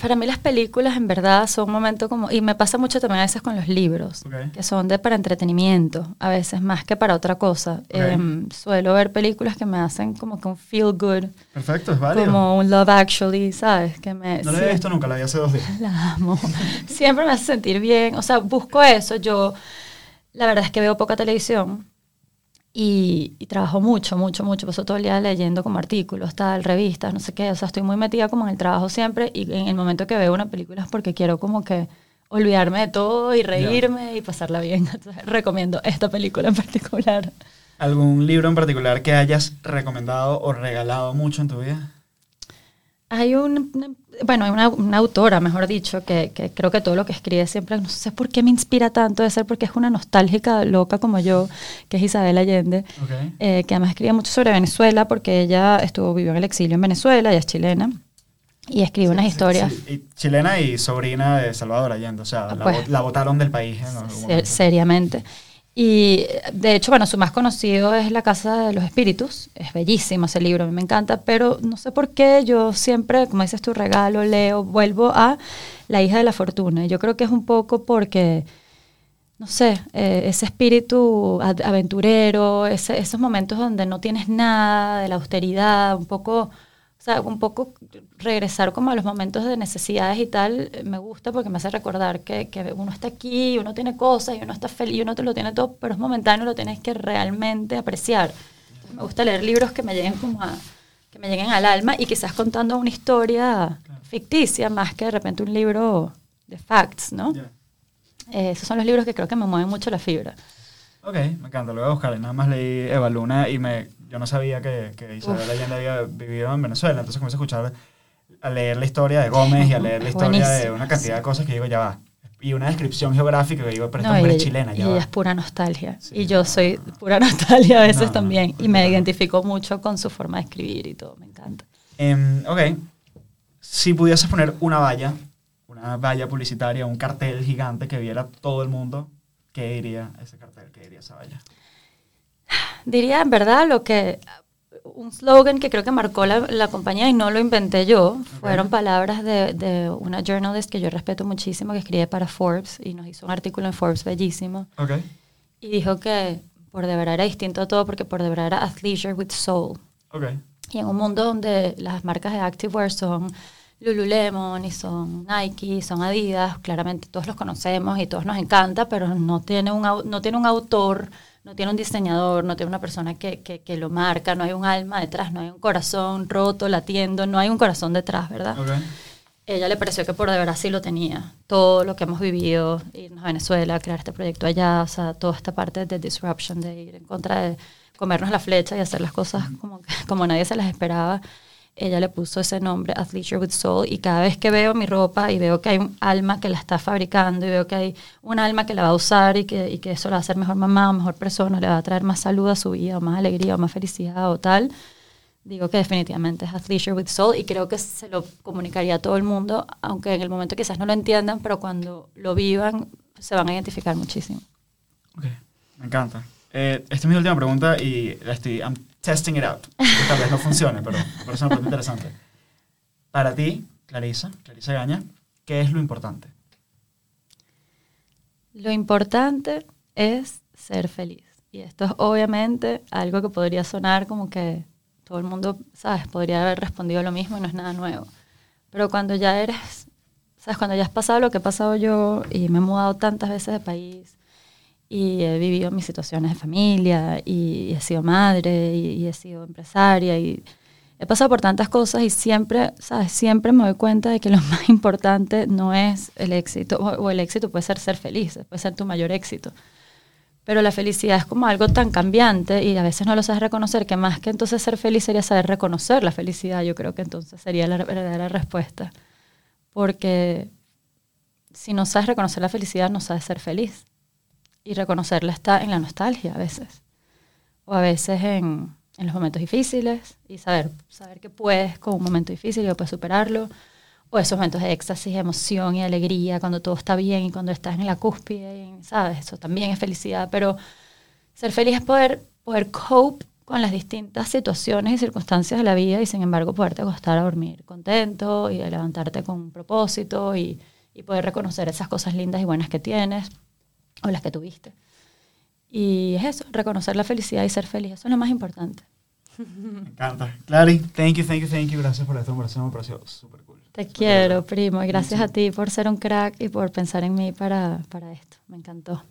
Para mí las películas en verdad son un momento como, y me pasa mucho también a veces con los libros, Ok. que son de para entretenimiento, a veces más que para otra cosa. Em, suelo ver películas que me hacen como que un feel good, Perfecto, es válido. como un Love Actually, ¿sabes? Que me, no sí, he visto nunca, la vi hace dos días. la amo. Siempre me hace sentir bien, o sea, busco eso. Yo, la verdad es que veo poca televisión y, y trabajo mucho, mucho, mucho. Paso todo el día leyendo como artículos, tal, revistas, no sé qué. O sea, estoy muy metida como en el trabajo siempre y en el momento que veo una película es porque quiero como que olvidarme de todo y reírme y pasarla bien. Entonces, recomiendo esta película en particular. ¿Algún libro en particular que hayas recomendado o regalado mucho en tu vida? Hay un, bueno, hay una, una autora, mejor dicho, que, que creo que todo lo que escribe siempre, no sé por qué me inspira tanto, debe ser porque es una nostálgica loca como yo, que es Isabel Allende, eh, que además escribe mucho sobre Venezuela porque ella estuvo, vivió en el exilio en Venezuela, ella es chilena, y escribe unas historias sí, y chilena y sobrina de Salvador Allende, o sea, Ah, la, pues. la votaron del país en algún seriamente. Y de hecho, bueno, su más conocido es La Casa de los Espíritus. Es bellísimo ese libro, a mí me encanta, pero no sé por qué yo siempre, como dices tu regalo, leo, vuelvo a La hija de la fortuna. Yo creo que es un poco porque, no sé, eh, ese espíritu aventurero, ese- esos momentos donde no tienes nada, de la austeridad, un poco... O sea, un poco regresar como a los momentos de necesidades y tal, eh, me gusta porque me hace recordar que, que uno está aquí, uno tiene cosas y uno está feliz, y uno te lo tiene todo, pero es momentáneo, lo tienes que realmente apreciar. Entonces, me gusta leer libros que me lleguen como a, que me lleguen al alma y quizás contando una historia ficticia más que de repente un libro de facts, ¿no? Ya. Eh, esos son los libros que creo que me mueven mucho la fibra. Ok, me encanta, lo voy a buscar. Nada más leí Eva Luna y me, yo no sabía que, que Isabel Allende había vivido en Venezuela, entonces comencé a escuchar, a leer la historia de Gómez y a leer la historia de Buenísimo, una cantidad de cosas que digo, ya va. Y una descripción geográfica que digo, pero esta No, y mujer es ella- chilena, y ya ella va. es pura nostalgia. Sí, y yo no. soy pura nostalgia a veces No, también. y me identifico mucho con su forma de escribir y todo. Me encanta. Em, ok, si pudieses poner una valla, una valla publicitaria, un cartel gigante que viera todo el mundo, ¿qué diría ese cartel? ¿Qué diría esa valla? Diría en verdad lo que un slogan que creo que marcó la, la compañía y no lo inventé yo. Fueron palabras de, de una journalist que yo respeto muchísimo que escribe para Forbes y nos hizo un artículo en Forbes bellísimo. Ok. Y dijo que por de verdad era distinto a todo porque por de verdad era athleisure with soul. Ok. Y en un mundo donde las marcas de activewear son Lululemon y son Nike, son Adidas, claramente todos los conocemos y todos nos encanta, pero no tiene un, no tiene un autor, no tiene un diseñador, no tiene una persona que, que, que lo marca, no hay un alma detrás, no hay un corazón roto latiendo, no hay un corazón detrás, ¿verdad? Ella le pareció que por de verdad sí lo tenía. Todo lo que hemos vivido, irnos a Venezuela, crear este proyecto allá, o sea, toda esta parte de disruption, de ir en contra de comernos la flecha y hacer las cosas como, como nadie se las esperaba. Ella le puso ese nombre, Athleisure with Soul, y cada vez que veo mi ropa y veo que hay un alma que la está fabricando y veo que hay un alma que la va a usar y que, y que eso la va a hacer mejor mamá o mejor persona, le va a traer más salud a su vida, o más alegría, o más felicidad o tal, digo que definitivamente es Athleisure with Soul y creo que se lo comunicaría a todo el mundo, aunque en el momento quizás no lo entiendan, pero cuando lo vivan se van a identificar muchísimo. Ok, me encanta. Eh, esta es mi última pregunta y la estoy testing it out. Que Tal vez no funcione, pero me parece interesante. Para ti, Clarisa, Clarisa Gaña, ¿qué es lo importante? Lo importante es ser feliz. Y esto es obviamente algo que podría sonar como que todo el mundo, ¿sabes? Podría haber respondido lo mismo y no es nada nuevo. Pero cuando ya eres ¿Sabes? Cuando ya has pasado lo que he pasado yo y me he mudado tantas veces de país y he vivido mis situaciones de familia y, he sido madre y, he sido empresaria y he pasado por tantas cosas y siempre, ¿sabes? Siempre me doy cuenta de que lo más importante no es el éxito, o, el éxito puede ser ser feliz, puede ser tu mayor éxito. Pero la felicidad es como algo tan cambiante y a veces no lo sabes reconocer, que más que entonces ser feliz sería saber reconocer la felicidad. Yo creo que entonces sería la verdadera respuesta. Porque si no sabes reconocer la felicidad, no sabes ser feliz. Y reconocerla está en la nostalgia a veces. O a veces en, en los momentos difíciles y saber, saber que puedes con un momento difícil y puedes superarlo o esos momentos de éxtasis, emoción y alegría, cuando todo está bien y cuando estás en la cúspide, ¿sabes? Eso también es felicidad, pero ser feliz es poder, poder cope con las distintas situaciones y circunstancias de la vida y sin embargo poderte acostar a dormir contento y levantarte con un propósito y, y poder reconocer esas cosas lindas y buenas que tienes o las que tuviste. Y es eso, reconocer la felicidad y ser feliz, eso es lo más importante. Me encanta. Clary, thank you, thank you, thank you. Gracias por esta conversación, me pareció súper cool. Te quiero, primo, y gracias a ti por ser un crack y por pensar en mí para, para esto. Me encantó.